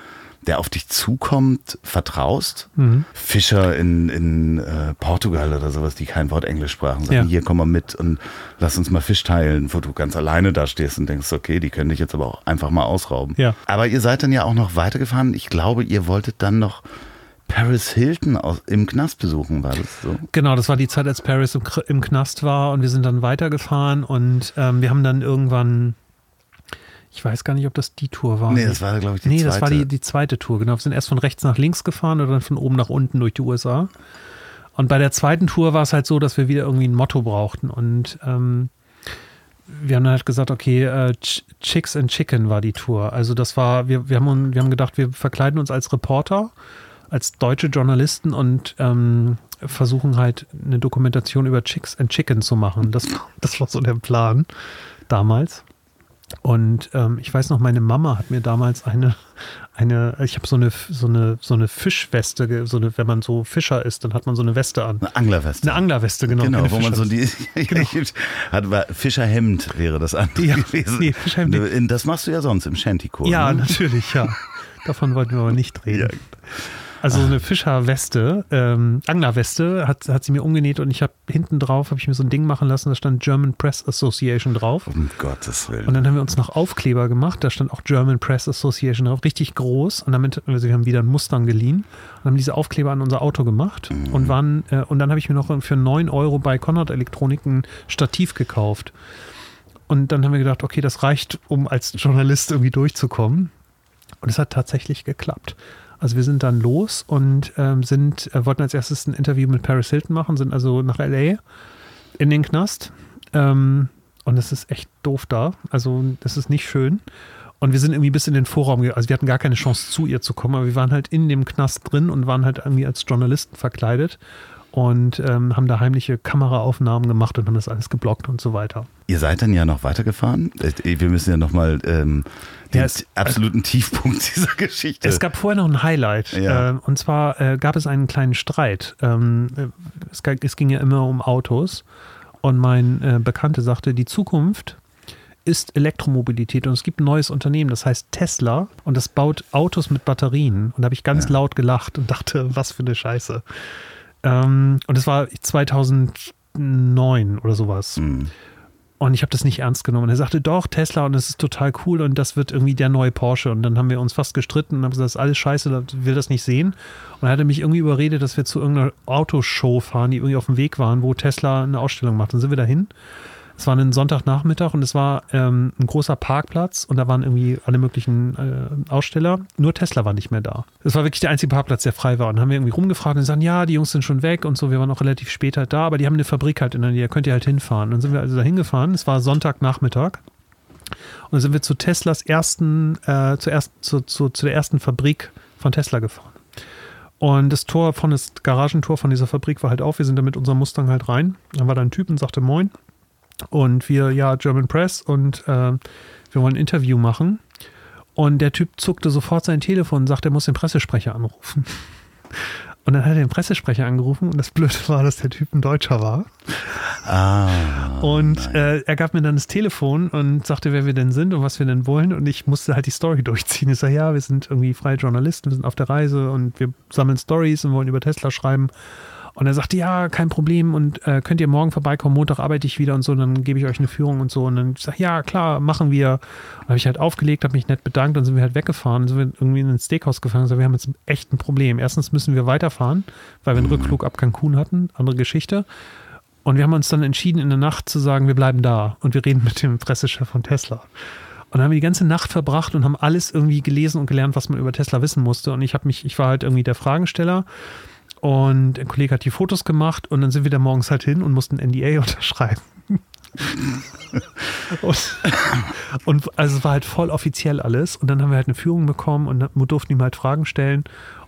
der auf dich zukommt, vertraust? Mhm. Fischer in, in äh, Portugal oder sowas, die kein Wort Englisch sprachen, sagen, Ja. hier komm mal mit und lass uns mal Fisch teilen, wo du ganz alleine da stehst und denkst, okay, die können dich jetzt aber auch einfach mal ausrauben. Ja. Aber ihr seid dann ja auch noch weitergefahren. Ich glaube, ihr wolltet dann noch Paris Hilton aus, im Knast besuchen, war das so? Genau, das war die Zeit, als Paris im, im Knast war und wir sind dann weitergefahren und ähm, wir haben dann irgendwann, ich weiß gar nicht, ob das die Tour war. Nee, das war, glaube ich, die nee, zweite. das war die, die zweite Tour, genau. Wir sind erst von rechts nach links gefahren oder dann von oben nach unten durch die USA. Und bei der zweiten Tour war es halt so, dass wir wieder irgendwie ein Motto brauchten und ähm, wir haben dann halt gesagt, okay, äh, Ch- Chicks and Chicken war die Tour. Also das war, wir, wir, haben, wir haben gedacht, wir verkleiden uns als Reporter, als deutsche Journalisten und ähm, versuchen halt eine Dokumentation über Chicks and Chicken zu machen. Das, das war so der Plan damals. Und ähm, ich weiß noch, meine Mama hat mir damals eine, eine, ich habe so eine, so eine, so eine Fischweste, so eine, wenn man so Fischer ist, dann hat man so eine Weste an. Eine Anglerweste. Eine Anglerweste, genau. Genau, wo man so die hat war Fischerhemd wäre das andere Ja, gewesen. nee, Fischerhemd. Das machst du ja sonst im Shantycore. Ja, ne? natürlich, ja. Davon wollten wir aber nicht reden. Ja. Also so eine Fischerweste, ähm, Anglerweste hat, hat sie mir umgenäht und ich habe hinten drauf, habe ich mir so ein Ding machen lassen, da stand German Press Association drauf. Um Gottes Willen. Und dann haben wir uns noch Aufkleber gemacht, da stand auch German Press Association drauf, richtig groß. Und damit, also wir haben wieder einen Mustang geliehen und haben diese Aufkleber an unser Auto gemacht und waren, äh, und dann habe ich mir noch für 9 Euro bei Konrad Elektronik ein Stativ gekauft. Und dann haben wir gedacht, okay, das reicht, um als Journalist irgendwie durchzukommen. Und es hat tatsächlich geklappt. Also wir sind dann los und ähm, sind, äh, wollten als erstes ein Interview mit Paris Hilton machen, sind also nach LA in den Knast. Ähm, und es ist echt doof da. Also das ist nicht schön. Und wir sind irgendwie bis in den Vorraum, also wir hatten gar keine Chance zu ihr zu kommen, aber wir waren halt in dem Knast drin und waren halt irgendwie als Journalisten verkleidet und ähm, haben da heimliche Kameraaufnahmen gemacht und haben das alles geblockt und so weiter. Ihr seid dann ja noch weitergefahren. Äh, wir müssen ja nochmal ähm, den Ja, es- absoluten Tiefpunkt dieser Geschichte. Es gab vorher noch ein Highlight. Ja. Äh, und zwar äh, gab es einen kleinen Streit. Ähm, äh, es, es ging ja immer um Autos. Und mein äh, Bekannte sagte, die Zukunft ist Elektromobilität. Und es gibt ein neues Unternehmen, das heißt Tesla. Und das baut Autos mit Batterien. Und da habe ich ganz Ja. laut gelacht und dachte, was für eine Scheiße. Ähm, und es war 2009 oder sowas. Hm. Und ich habe das nicht ernst genommen. Er sagte, doch, Tesla und das ist total cool und das wird irgendwie der neue Porsche. Und dann haben wir uns fast gestritten und haben gesagt, das ist alles scheiße, will das nicht sehen. Und er hatte mich irgendwie überredet, dass wir zu irgendeiner Autoshow fahren, die irgendwie auf dem Weg waren, wo Tesla eine Ausstellung macht. Dann sind wir dahin. Es war ein Sonntagnachmittag und es war ähm, ein großer Parkplatz und da waren irgendwie alle möglichen äh, Aussteller. Nur Tesla war nicht mehr da. Es war wirklich der einzige Parkplatz, der frei war. Und dann haben wir irgendwie rumgefragt und sagen, ja, die Jungs sind schon weg und so. Wir waren auch relativ spät halt da, aber die haben eine Fabrik halt in der Nähe, da könnt ihr halt hinfahren. Dann sind wir also da hingefahren. Es war Sonntagnachmittag. Und dann sind wir zu Teslas ersten, äh, zur, ersten zu, zu, zu der ersten Fabrik von Tesla gefahren. Und das Tor von das Garagentor von dieser Fabrik war halt auf. Wir sind da mit unserem Mustang halt rein. Dann war da ein Typ und sagte Moin. Und wir, ja, German Press und äh, wir wollen ein Interview machen. Und der Typ zuckte sofort sein Telefon und sagte, er muss den Pressesprecher anrufen. Und dann hat er den Pressesprecher angerufen und das Blöde war, dass der Typ ein Deutscher war. Ah. Und äh, er gab mir dann das Telefon und sagte, wer wir denn sind und was wir denn wollen. Und ich musste halt die Story durchziehen. Ich sage, ja, wir sind irgendwie freie Journalisten, wir sind auf der Reise und wir sammeln Stories und wollen über Tesla schreiben. Und er sagte, ja, kein Problem und äh, könnt ihr morgen vorbeikommen, Montag arbeite ich wieder und so, dann gebe ich euch eine Führung und so. Und dann ich sag, ja, klar, machen wir. Und habe ich halt aufgelegt, habe mich nett bedankt und sind wir halt weggefahren. Sind wir irgendwie in ein Steakhouse gefahren und wir haben jetzt echt ein Problem. Erstens müssen wir weiterfahren, weil wir einen Rückflug ab Cancun hatten, andere Geschichte. Und wir haben uns dann entschieden, in der Nacht zu sagen, wir bleiben da und wir reden mit dem Pressechef von Tesla. Und dann haben wir die ganze Nacht verbracht und haben alles irgendwie gelesen und gelernt, was man über Tesla wissen musste. Und ich habe mich, ich war halt irgendwie der Fragensteller und ein Kollege hat die Fotos gemacht und dann sind wir da morgens halt hin und mussten NDA unterschreiben. und, und also es war halt voll offiziell alles. Und dann haben wir halt eine Führung bekommen und durften ihm halt Fragen stellen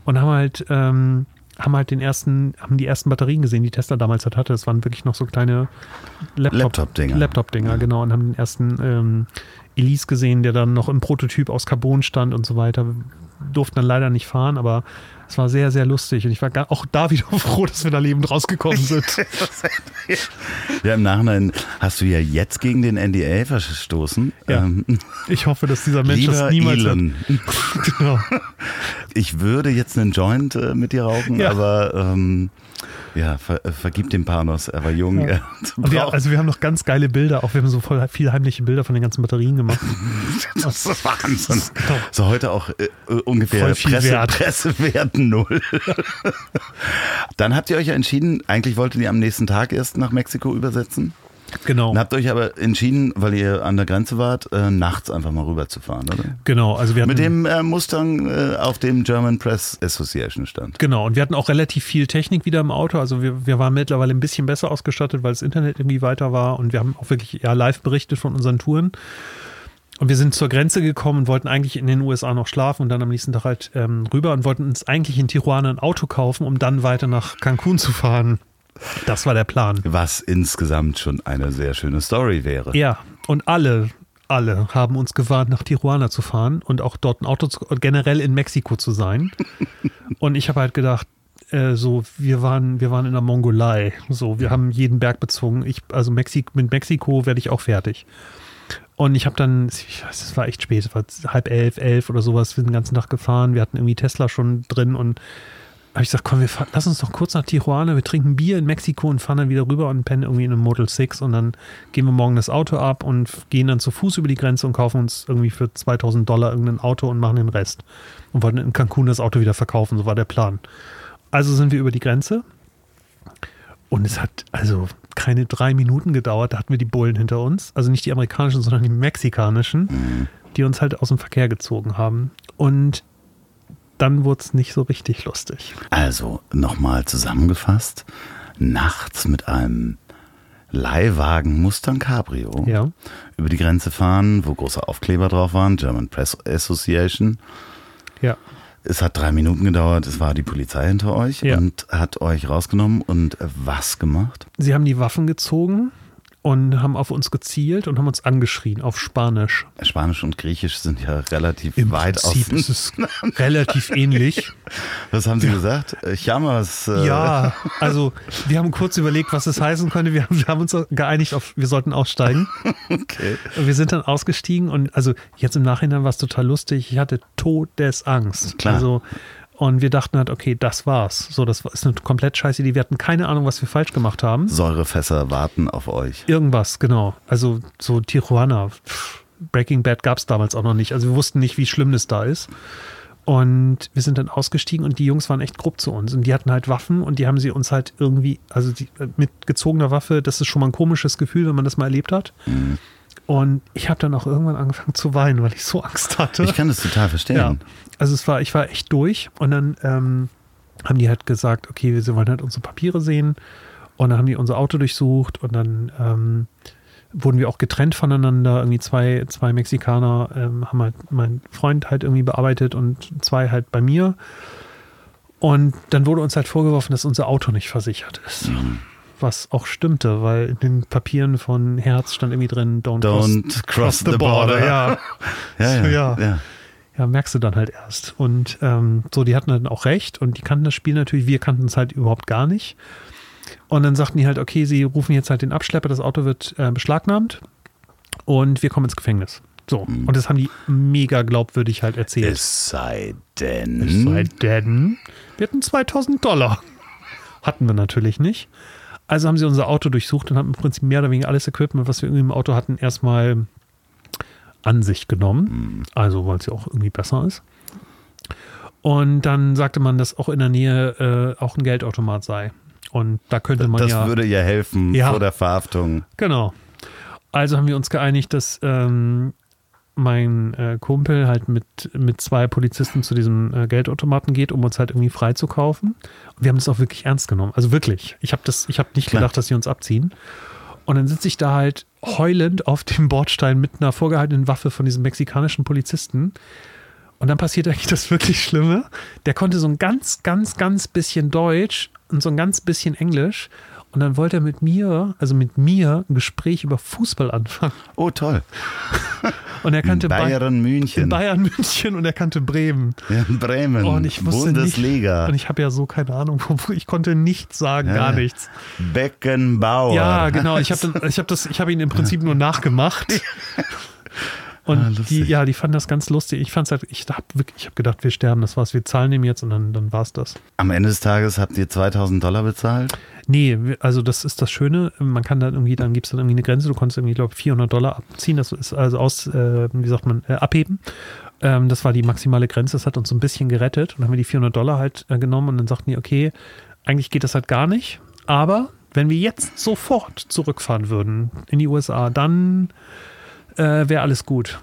und haben halt, ähm, haben halt den ersten, haben die ersten Batterien gesehen, die Tesla damals halt hatte. Das waren wirklich noch so kleine Laptop- Laptop-Dinger. Laptop-Dinger, genau. Und haben den ersten ähm, Elise gesehen, der dann noch im Prototyp aus Carbon stand und so weiter. Durften dann leider nicht fahren, aber es war sehr, sehr lustig. Und ich war auch da wieder froh, dass wir da lebend rausgekommen sind. Ja, im Nachhinein hast du ja jetzt gegen den NDA verstoßen. Ja. Ähm, Ich hoffe, dass dieser Mensch lieber das niemals Elon, hat. Genau. ich würde jetzt einen Joint äh, mit dir rauchen, Ja. aber ähm, ja, ver, äh, vergib dem Panos, er war jung. Ja. braucht- also wir haben noch ganz geile Bilder, auch wir haben so voll viele heimliche Bilder von den ganzen Batterien gemacht. das ist Wahnsinn. So heute auch äh, äh, ungefähr Presse, wert. Pressewert null. Dann habt ihr euch ja entschieden, eigentlich wolltet ihr am nächsten Tag erst nach Mexiko übersetzen. Genau. Und habt euch aber entschieden, weil ihr an der Grenze wart, äh, nachts einfach mal rüberzufahren, oder? Genau, also wir hatten, Mit dem äh, Mustang äh, auf dem German Press Association stand. Genau, und wir hatten auch relativ viel Technik wieder im Auto. Also wir, wir waren mittlerweile ein bisschen besser ausgestattet, weil das Internet irgendwie weiter war und wir haben auch wirklich ja, live berichtet von unseren Touren. Und wir sind zur Grenze gekommen und wollten eigentlich in den USA noch schlafen und dann am nächsten Tag halt ähm, rüber und wollten uns eigentlich in Tijuana ein Auto kaufen, um dann weiter nach Cancun zu fahren. Das war der Plan. Was insgesamt schon eine sehr schöne Story wäre. Ja, und alle, alle haben uns gewarnt, nach Tijuana zu fahren und auch dort ein Auto zu, generell in Mexiko zu sein. und ich habe halt gedacht, äh, so, wir waren, wir waren in der Mongolei. So, wir haben jeden Berg bezogen. Ich, also Mexik, mit Mexiko werde ich auch fertig. Und ich habe dann, ich weiß, es war echt spät, es war halb elf, elf oder sowas, wir sind den ganzen Tag gefahren, wir hatten irgendwie Tesla schon drin und habe ich gesagt, komm, wir fahren, lass uns doch kurz nach Tijuana, wir trinken Bier in Mexiko und fahren dann wieder rüber und pennen irgendwie in einem Model 6 und dann gehen wir morgen das Auto ab und gehen dann zu Fuß über die Grenze und kaufen uns irgendwie für 2000 Dollar irgendein Auto und machen den Rest. Und wollten in Cancun das Auto wieder verkaufen, so war der Plan. Also sind wir über die Grenze und es hat also keine drei Minuten gedauert, da hatten wir die Bullen hinter uns. Also nicht die amerikanischen, sondern die mexikanischen, die uns halt aus dem Verkehr gezogen haben. Und dann wurde es nicht so richtig lustig. Also nochmal zusammengefasst, nachts mit einem Leihwagen Mustang Cabrio Ja. über die Grenze fahren, wo große Aufkleber drauf waren, German Press Association. Ja. Es hat drei Minuten gedauert, es war die Polizei hinter euch Ja. und hat euch rausgenommen und was gemacht? Sie haben die Waffen gezogen und haben auf uns gezielt und haben uns angeschrien auf Spanisch. Spanisch und Griechisch sind ja relativ Im weit Prinzip auseinander. ist es relativ ähnlich. Was haben Sie gesagt? Chamas. Äh, Ja, also wir haben kurz überlegt, was es heißen könnte. Wir haben, wir haben uns geeinigt auf, wir sollten aussteigen. Okay. Wir sind dann ausgestiegen und also jetzt im Nachhinein war es total lustig. Ich hatte Todesangst. Klar. Also, und wir dachten halt, okay, das war's. So, das ist eine komplett scheiße Idee. Wir hatten keine Ahnung, was wir falsch gemacht haben. Säurefässer warten auf euch. Irgendwas, genau. Also so Tijuana. Pff, Breaking Bad gab es damals auch noch nicht. Also wir wussten nicht, wie schlimm das da ist. Und wir sind dann ausgestiegen und die Jungs waren echt grob zu uns. Und die hatten halt Waffen und die haben sie uns halt irgendwie, also die, mit gezogener Waffe, das ist schon mal ein komisches Gefühl, wenn man das mal erlebt hat. Und ich habe dann auch irgendwann angefangen zu weinen, weil ich so Angst hatte. Ich kann das total verstehen. Ja, also es war, ich war echt durch und dann ähm, haben die halt gesagt, okay, wir wollen halt unsere Papiere sehen und dann haben die unser Auto durchsucht und dann ähm, wurden wir auch getrennt voneinander. Irgendwie zwei, zwei Mexikaner ähm, haben halt meinen Freund halt irgendwie bearbeitet und zwei halt bei mir. Und dann wurde uns halt vorgeworfen, dass unser Auto nicht versichert ist. Was auch stimmte, weil in den Papieren von Herz stand irgendwie drin, don't, Don't cross the border. Ja. Ja, ja, Ja. ja. Ja, merkst du dann halt erst. Und ähm, so, die hatten dann auch recht und die kannten das Spiel natürlich, wir kannten es halt überhaupt gar nicht. Und dann sagten die halt, okay, sie rufen jetzt halt den Abschlepper, das Auto wird äh, beschlagnahmt und wir kommen ins Gefängnis. So, und das haben die mega glaubwürdig halt erzählt. Es sei Es denn. sei denn, wir hatten 2000 Dollar. Hatten wir natürlich nicht. Also haben sie unser Auto durchsucht und haben im Prinzip mehr oder weniger alles Equipment, was wir irgendwie im Auto hatten, erstmal an sich genommen. Also, weil es ja auch irgendwie besser ist. Und dann sagte man, dass auch in der Nähe äh, auch ein Geldautomat sei. Und da könnte man Das ja. würde ja helfen Ja. vor der Verhaftung. Genau. Also haben wir uns geeinigt, dass ähm, mein äh, Kumpel halt mit, mit zwei Polizisten zu diesem äh, Geldautomaten geht, um uns halt irgendwie freizukaufen. Und wir haben das auch wirklich ernst genommen. Also wirklich. Ich habe habe nicht Klar. gedacht, dass sie uns abziehen. Und dann sitze ich da halt heulend auf dem Bordstein mit einer vorgehaltenen Waffe von diesem mexikanischen Polizisten. Und dann passiert eigentlich das wirklich Schlimme. Der konnte so ein ganz, ganz, ganz bisschen Deutsch und so ein ganz bisschen Englisch. Und dann wollte er mit mir, also mit mir, ein Gespräch über Fußball anfangen. Oh, toll. Und er kannte Bay- Bayern München. in Bayern München und er kannte Bremen. Ja, Bremen. Oh, und ich wusste Bundesliga. nicht. Und ich habe ja so keine Ahnung, ich konnte nichts sagen, Ja, gar nichts. Beckenbauer. Ja, genau. Ich habe ich hab das, ich habe ihn im Prinzip nur nachgemacht. Und Ah, die, ja, die fanden das ganz lustig. Ich fand's halt, ich habe wirklich, ich habe gedacht, wir sterben, das war's, wir zahlen ihm jetzt und dann, dann war's das. Am Ende des Tages habt ihr 2000 Dollar bezahlt? Nee, also das ist das Schöne. Man kann dann irgendwie, dann gibt es dann irgendwie eine Grenze. Du konntest irgendwie, glaube ich, 400 Dollar abziehen. Das ist also aus, äh, wie sagt man, äh, abheben. Ähm, das war die maximale Grenze. Das hat uns so ein bisschen gerettet. Und dann haben wir die 400 Dollar halt äh, genommen und dann sagten die, okay, eigentlich geht das halt gar nicht. Aber wenn wir jetzt sofort zurückfahren würden in die USA, dann äh, wäre alles gut.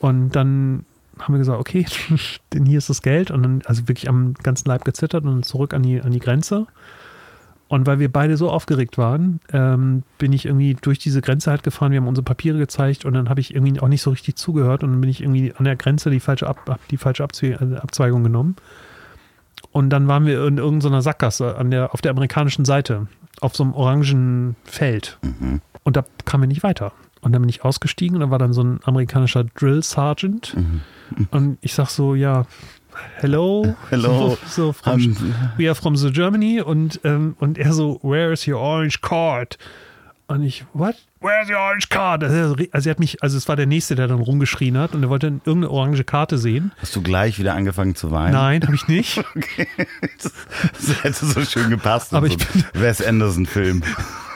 Und dann haben wir gesagt, okay, denn hier ist das Geld und dann also wirklich am ganzen Leib gezittert und zurück an die, an die Grenze. Und weil wir beide so aufgeregt waren, ähm, bin ich irgendwie durch diese Grenze halt gefahren. Wir haben unsere Papiere gezeigt und dann habe ich irgendwie auch nicht so richtig zugehört und dann bin ich irgendwie an der Grenze die falsche, Ab, die falsche Abzwe äh, Abzweigung genommen. Und dann waren wir in irgendeiner Sackgasse an der, auf der amerikanischen Seite, auf so einem orangen Feld. Und da kamen wir nicht weiter. Und dann bin ich ausgestiegen und da war dann so ein amerikanischer Drill Sergeant. Und ich sag so, ja, hello. Hello. So, so from, Um, we are from the Germany. Und, ähm, und er so, where is your orange card? Und ich, what? Where's your orange card? Also er, also er hat mich, also es war der Nächste, der dann rumgeschrien hat und er wollte irgendeine orange Karte sehen. Hast du gleich wieder angefangen zu weinen? Nein, habe ich nicht. Das hätte so schön gepasst. Aber so ich einen Wes Anderson-Film.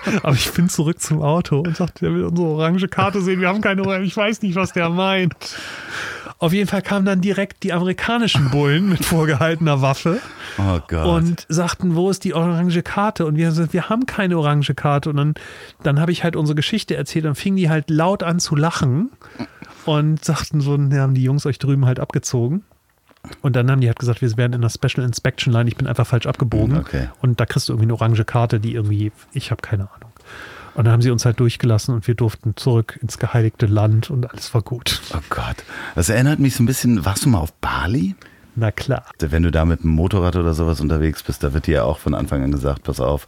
Aber ich bin zurück zum Auto und sagte, er will unsere orange Karte sehen. Wir haben keine orange. Ich weiß nicht, was der meint. Auf jeden Fall kamen dann direkt die amerikanischen Bullen mit vorgehaltener Waffe Oh und sagten, wo ist die orange Karte? Und wir haben gesagt, wir haben keine orange Karte. Und dann, dann habe ich halt unsere Geschichte erzählt. Dann fingen die halt laut an zu lachen und sagten so, haben die Jungs euch drüben halt abgezogen. Und dann haben die halt gesagt, wir wären in der Special Inspection Line. Ich bin einfach falsch abgebogen. Okay. Und da kriegst du irgendwie eine orange Karte, die irgendwie, ich habe keine Ahnung. Und dann haben sie uns halt durchgelassen und wir durften zurück ins geheiligte Land und alles war gut. oh Gott. Das erinnert mich so ein bisschen. Warst du mal auf Bali? Na klar. Wenn du da mit einem Motorrad oder sowas unterwegs bist, da wird dir ja auch von Anfang an gesagt, pass auf,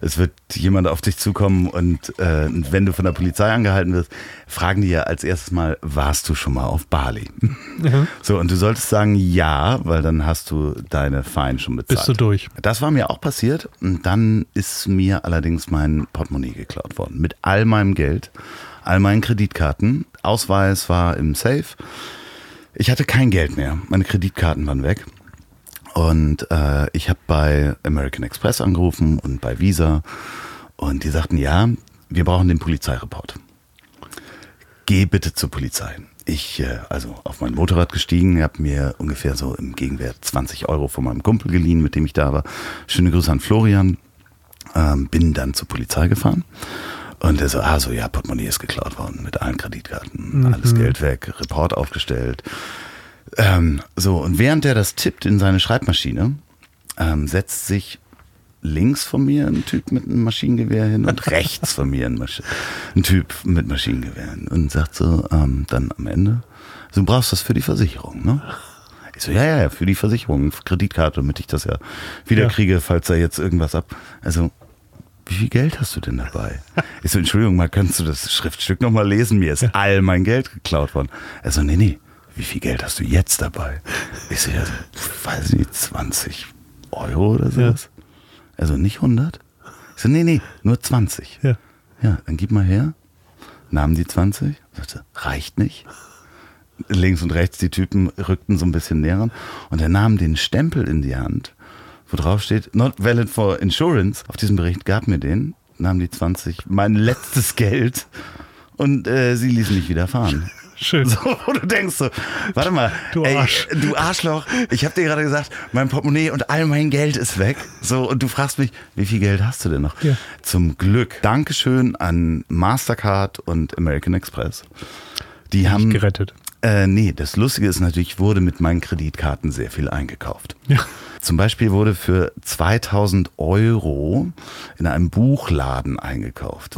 es wird jemand auf dich zukommen und äh, wenn du von der Polizei angehalten wirst, fragen die ja als erstes mal, warst du schon mal auf Bali? Mhm. So, und du solltest sagen, ja, weil dann hast du deine Fein schon bezahlt. Bist du durch. Das war mir auch passiert und dann ist mir allerdings mein Portemonnaie geklaut worden. Mit all meinem Geld, all meinen Kreditkarten. Ausweis war im Safe. Ich hatte kein Geld mehr. Meine Kreditkarten waren weg. Und äh, ich habe bei American Express angerufen und bei Visa. Und die sagten, ja, wir brauchen den Polizeireport. Geh bitte zur Polizei. Ich, äh, also auf mein Motorrad gestiegen, habe mir ungefähr so im Gegenwert 20 Euro von meinem Kumpel geliehen, mit dem ich da war. Schöne Grüße an Florian. Ähm, bin dann zur Polizei gefahren. Und er so, ah, so, ja, Portemonnaie ist geklaut worden mit allen Kreditkarten, mhm. alles Geld weg, Report aufgestellt. Ähm, so, und während er das tippt in seine Schreibmaschine, ähm, setzt sich links von mir ein Typ mit einem Maschinengewehr hin und rechts von mir ein, Masch ein Typ mit Maschinengewehr und sagt so, ähm, dann am Ende, so, du brauchst das für die Versicherung, ne? Ich so, ja, ja, für die Versicherung, Kreditkarte, damit ich das ja wieder ja. kriege, falls da jetzt irgendwas ab. Also, wie viel Geld hast du denn dabei? Ich so, Entschuldigung, mal kannst du das Schriftstück nochmal lesen? Mir ist all mein Geld geklaut worden. Er so, nee, nee, wie viel Geld hast du jetzt dabei? Ich so, ja, weiß nicht, 20 Euro oder sowas. Ja. Also nicht 100? Ich so, nee, nee, nur 20. Ja. Ja, dann gib mal her. Nahmen die 20, sagte, reicht nicht. Links und rechts die Typen rückten so ein bisschen näher und er nahm den Stempel in die Hand wo drauf steht, not valid for insurance, auf diesem Bericht gab mir den, nahm die 20, mein letztes Geld und äh, sie ließen mich wieder fahren. Schön. So, wo du denkst so, warte mal, du, Arsch. Ey, du Arschloch, ich habe dir gerade gesagt, mein Portemonnaie und all mein Geld ist weg. So, und du fragst mich, wie viel Geld hast du denn noch? Ja. Zum Glück. Dankeschön an Mastercard und American Express. Die haben gerettet. Äh, nee, das Lustige ist natürlich, ich wurde mit meinen Kreditkarten sehr viel eingekauft. Ja. Zum Beispiel wurde für 2000 Euro in einem Buchladen eingekauft.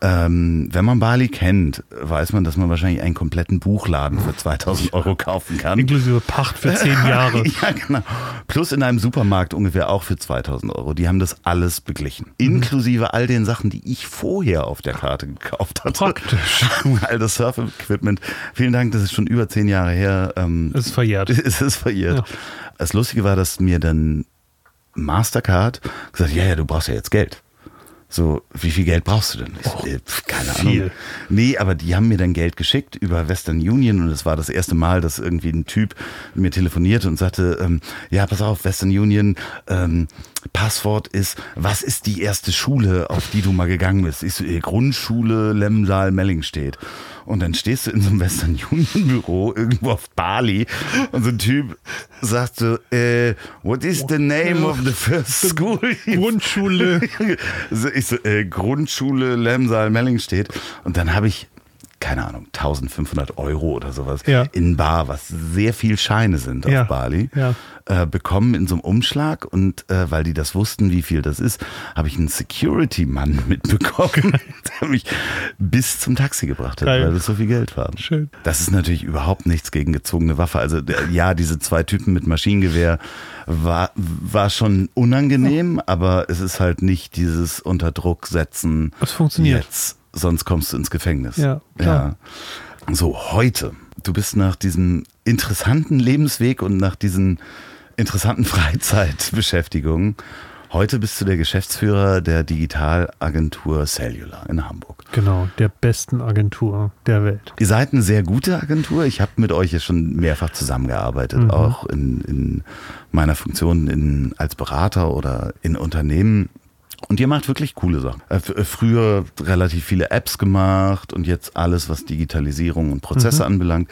Ähm, wenn man Bali kennt, weiß man, dass man wahrscheinlich einen kompletten Buchladen für 2000 Euro kaufen kann. Inklusive Pacht für 10 Jahre. ja, genau. Plus in einem Supermarkt ungefähr auch für 2000 Euro. Die haben das alles beglichen. Mhm. Inklusive all den Sachen, die ich vorher auf der Karte gekauft hatte. Praktisch. all das Surf-Equipment. Vielen Dank, das ist schon über 10 Jahre her. Ähm, es ist verjährt. Es ist verjährt. Ja. Das Lustige war, dass mir dann Mastercard gesagt, ja, ja, du brauchst ja jetzt Geld. So, wie viel Geld brauchst du denn? Ich so, äh, keine viel. Ahnung. Nee, aber die haben mir dann Geld geschickt über Western Union und es war das erste Mal, dass irgendwie ein Typ mir telefonierte und sagte, ähm, ja, pass auf, Western Union, ähm, Passwort ist, was ist die erste Schule, auf die du mal gegangen bist? Ich so, äh, Grundschule Lemsal Melling steht. Und dann stehst du in so einem Western Union Büro irgendwo auf Bali und so ein Typ sagt so, äh, what is the name of the first school? Grundschule. ich so, äh, Grundschule Lemsal Melling steht. Und dann habe ich keine Ahnung, 1500 Euro oder sowas ja. in Bar, was sehr viel Scheine sind auf ja. Bali, ja. äh, bekommen in so einem Umschlag. Und äh, weil die das wussten, wie viel das ist, habe ich einen Security-Mann mitbekommen, der mich bis zum Taxi gebracht hat, Geil. weil das so viel Geld war. Schön. Das ist natürlich überhaupt nichts gegen gezogene Waffe. Also ja, diese zwei Typen mit Maschinengewehr war, war schon unangenehm, aber es ist halt nicht dieses Unterdruck setzen. Es funktioniert. Jetzt sonst kommst du ins Gefängnis. Ja, klar. Ja. So, heute. Du bist nach diesem interessanten Lebensweg und nach diesen interessanten Freizeitbeschäftigungen. Heute bist du der Geschäftsführer der Digitalagentur Cellular in Hamburg. Genau, der besten Agentur der Welt. Ihr seid eine sehr gute Agentur. Ich habe mit euch ja schon mehrfach zusammengearbeitet, mhm. auch in, in meiner Funktion in, als Berater oder in Unternehmen. Und ihr macht wirklich coole Sachen. Äh, äh, früher relativ viele Apps gemacht und jetzt alles, was Digitalisierung und Prozesse mhm. anbelangt.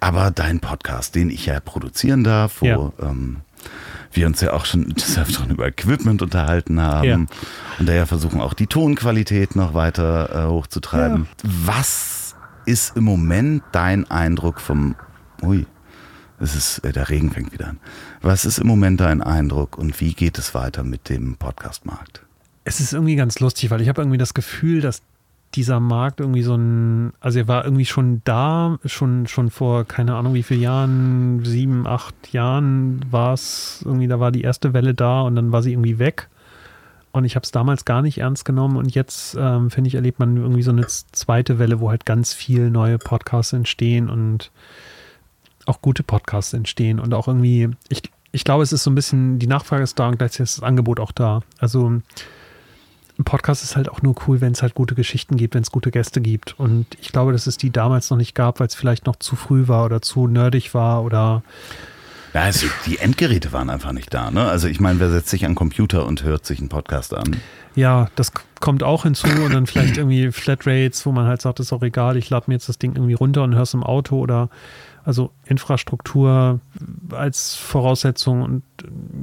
Aber dein Podcast, den ich ja produzieren darf, wo ja. ähm, wir uns ja auch schon des Öfteren über Equipment unterhalten haben ja. und daher versuchen auch die Tonqualität noch weiter äh, hochzutreiben. Ja. Was ist im Moment dein Eindruck vom, ui, es ist, äh, der Regen fängt wieder an. Was ist im Moment dein Eindruck und wie geht es weiter mit dem Podcastmarkt? Es ist irgendwie ganz lustig, weil ich habe irgendwie das Gefühl, dass dieser Markt irgendwie so ein, also er war irgendwie schon da, schon, schon vor keine Ahnung wie viele Jahren, sieben, acht Jahren war es irgendwie, da war die erste Welle da und dann war sie irgendwie weg. Und ich habe es damals gar nicht ernst genommen und jetzt, ähm, finde ich, erlebt man irgendwie so eine zweite Welle, wo halt ganz viel neue Podcasts entstehen und auch gute Podcasts entstehen und auch irgendwie, ich, ich glaube, es ist so ein bisschen, die Nachfrage ist da und gleichzeitig ist das Angebot auch da. Also ein Podcast ist halt auch nur cool, wenn es halt gute Geschichten gibt, wenn es gute Gäste gibt. Und ich glaube, dass es die damals noch nicht gab, weil es vielleicht noch zu früh war oder zu nerdig war oder ja, also die Endgeräte waren einfach nicht da. Ne? Also ich meine, wer setzt sich an den Computer und hört sich einen Podcast an? Ja, das kommt auch hinzu und dann vielleicht irgendwie Flatrates, wo man halt sagt, ist auch egal, ich lade mir jetzt das Ding irgendwie runter und höre es im Auto oder also Infrastruktur als Voraussetzung und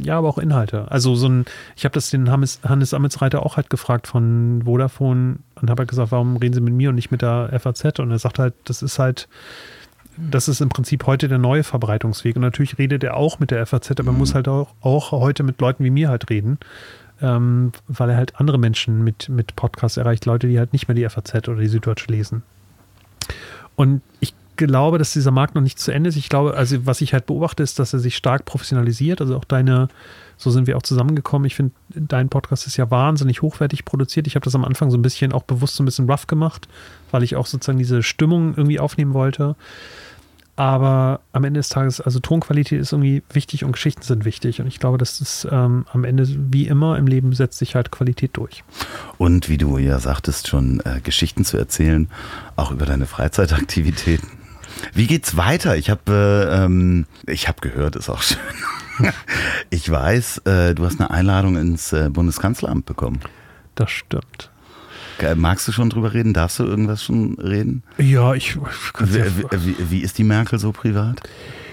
ja, aber auch Inhalte. Also so ein, ich habe das den Hannes, Hannes Amitsreiter auch halt gefragt von Vodafone und habe halt gesagt, warum reden Sie mit mir und nicht mit der FAZ? Und er sagt halt, das ist halt, das ist im Prinzip heute der neue Verbreitungsweg. Und natürlich redet er auch mit der FAZ, aber mhm. muss halt auch, auch heute mit Leuten wie mir halt reden, ähm, weil er halt andere Menschen mit, mit Podcasts erreicht, Leute, die halt nicht mehr die FAZ oder die Süddeutsche lesen. Und ich glaube, dass dieser Markt noch nicht zu Ende ist. Ich glaube, also was ich halt beobachte, ist, dass er sich stark professionalisiert. Also auch deine, so sind wir auch zusammengekommen. Ich finde, dein Podcast ist ja wahnsinnig hochwertig produziert. Ich habe das am Anfang so ein bisschen auch bewusst so ein bisschen rough gemacht, weil ich auch sozusagen diese Stimmung irgendwie aufnehmen wollte. Aber am Ende des Tages, also Tonqualität ist irgendwie wichtig und Geschichten sind wichtig. Und ich glaube, dass das ähm, am Ende, wie immer im Leben, setzt sich halt Qualität durch. Und wie du ja sagtest, schon äh, Geschichten zu erzählen, auch über deine Freizeitaktivitäten. Wie geht's weiter? Ich habe äh, ähm, ich habe gehört, ist auch schön. ich weiß, äh, du hast eine Einladung ins äh, Bundeskanzleramt bekommen. Das stimmt. Magst du schon drüber reden? Darfst du irgendwas schon reden? Ja, ich. Wie, wie, wie ist die Merkel so privat?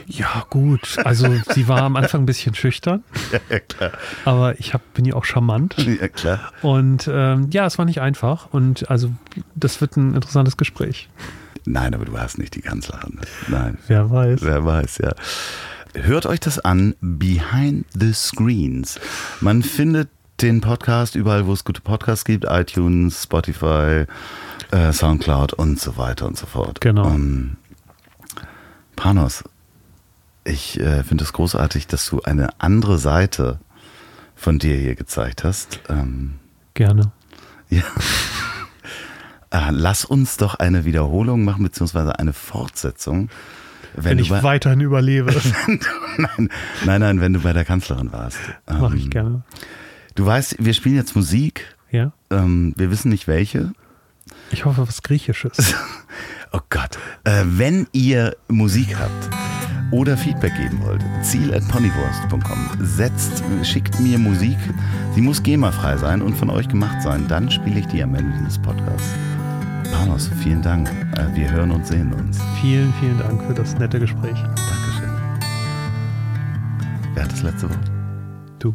Ja, gut. Also sie war am Anfang ein bisschen schüchtern. Ja, klar. Aber ich hab, bin ja auch charmant. Ja, klar. Und ähm, ja, es war nicht einfach. Und also das wird ein interessantes Gespräch. Nein, aber du hast nicht die Kanzlerin. Nein. Wer weiß. Wer weiß, ja. Hört euch das an, Behind the Screens. Man findet den Podcast überall, wo es gute Podcasts gibt, iTunes, Spotify, äh, Soundcloud und so weiter und so fort. Genau. Ähm, Panos, ich äh, finde es großartig, dass du eine andere Seite von dir hier gezeigt hast. Ähm, Gerne. Ja. Äh, lass uns doch eine Wiederholung machen, beziehungsweise eine Fortsetzung. Wenn, wenn ich bei, weiterhin überlebe. nein, nein, nein, wenn du bei der Kanzlerin warst. Ähm, Mache ich gerne. Du weißt, wir spielen jetzt Musik. Ja. Ähm, wir wissen nicht welche. Ich hoffe, was Griechisches. oh Gott. Äh, wenn ihr Musik habt oder Feedback geben wollt, ziel at ponywurst.com. Setzt, schickt mir Musik. Sie muss GEMA-frei sein und von euch gemacht sein. Dann spiele ich die am Ende dieses Podcasts. Panos, vielen Dank. Äh, wir hören und sehen uns. Vielen, vielen Dank für das nette Gespräch. Dankeschön. Wer hat das letzte Wort? Du.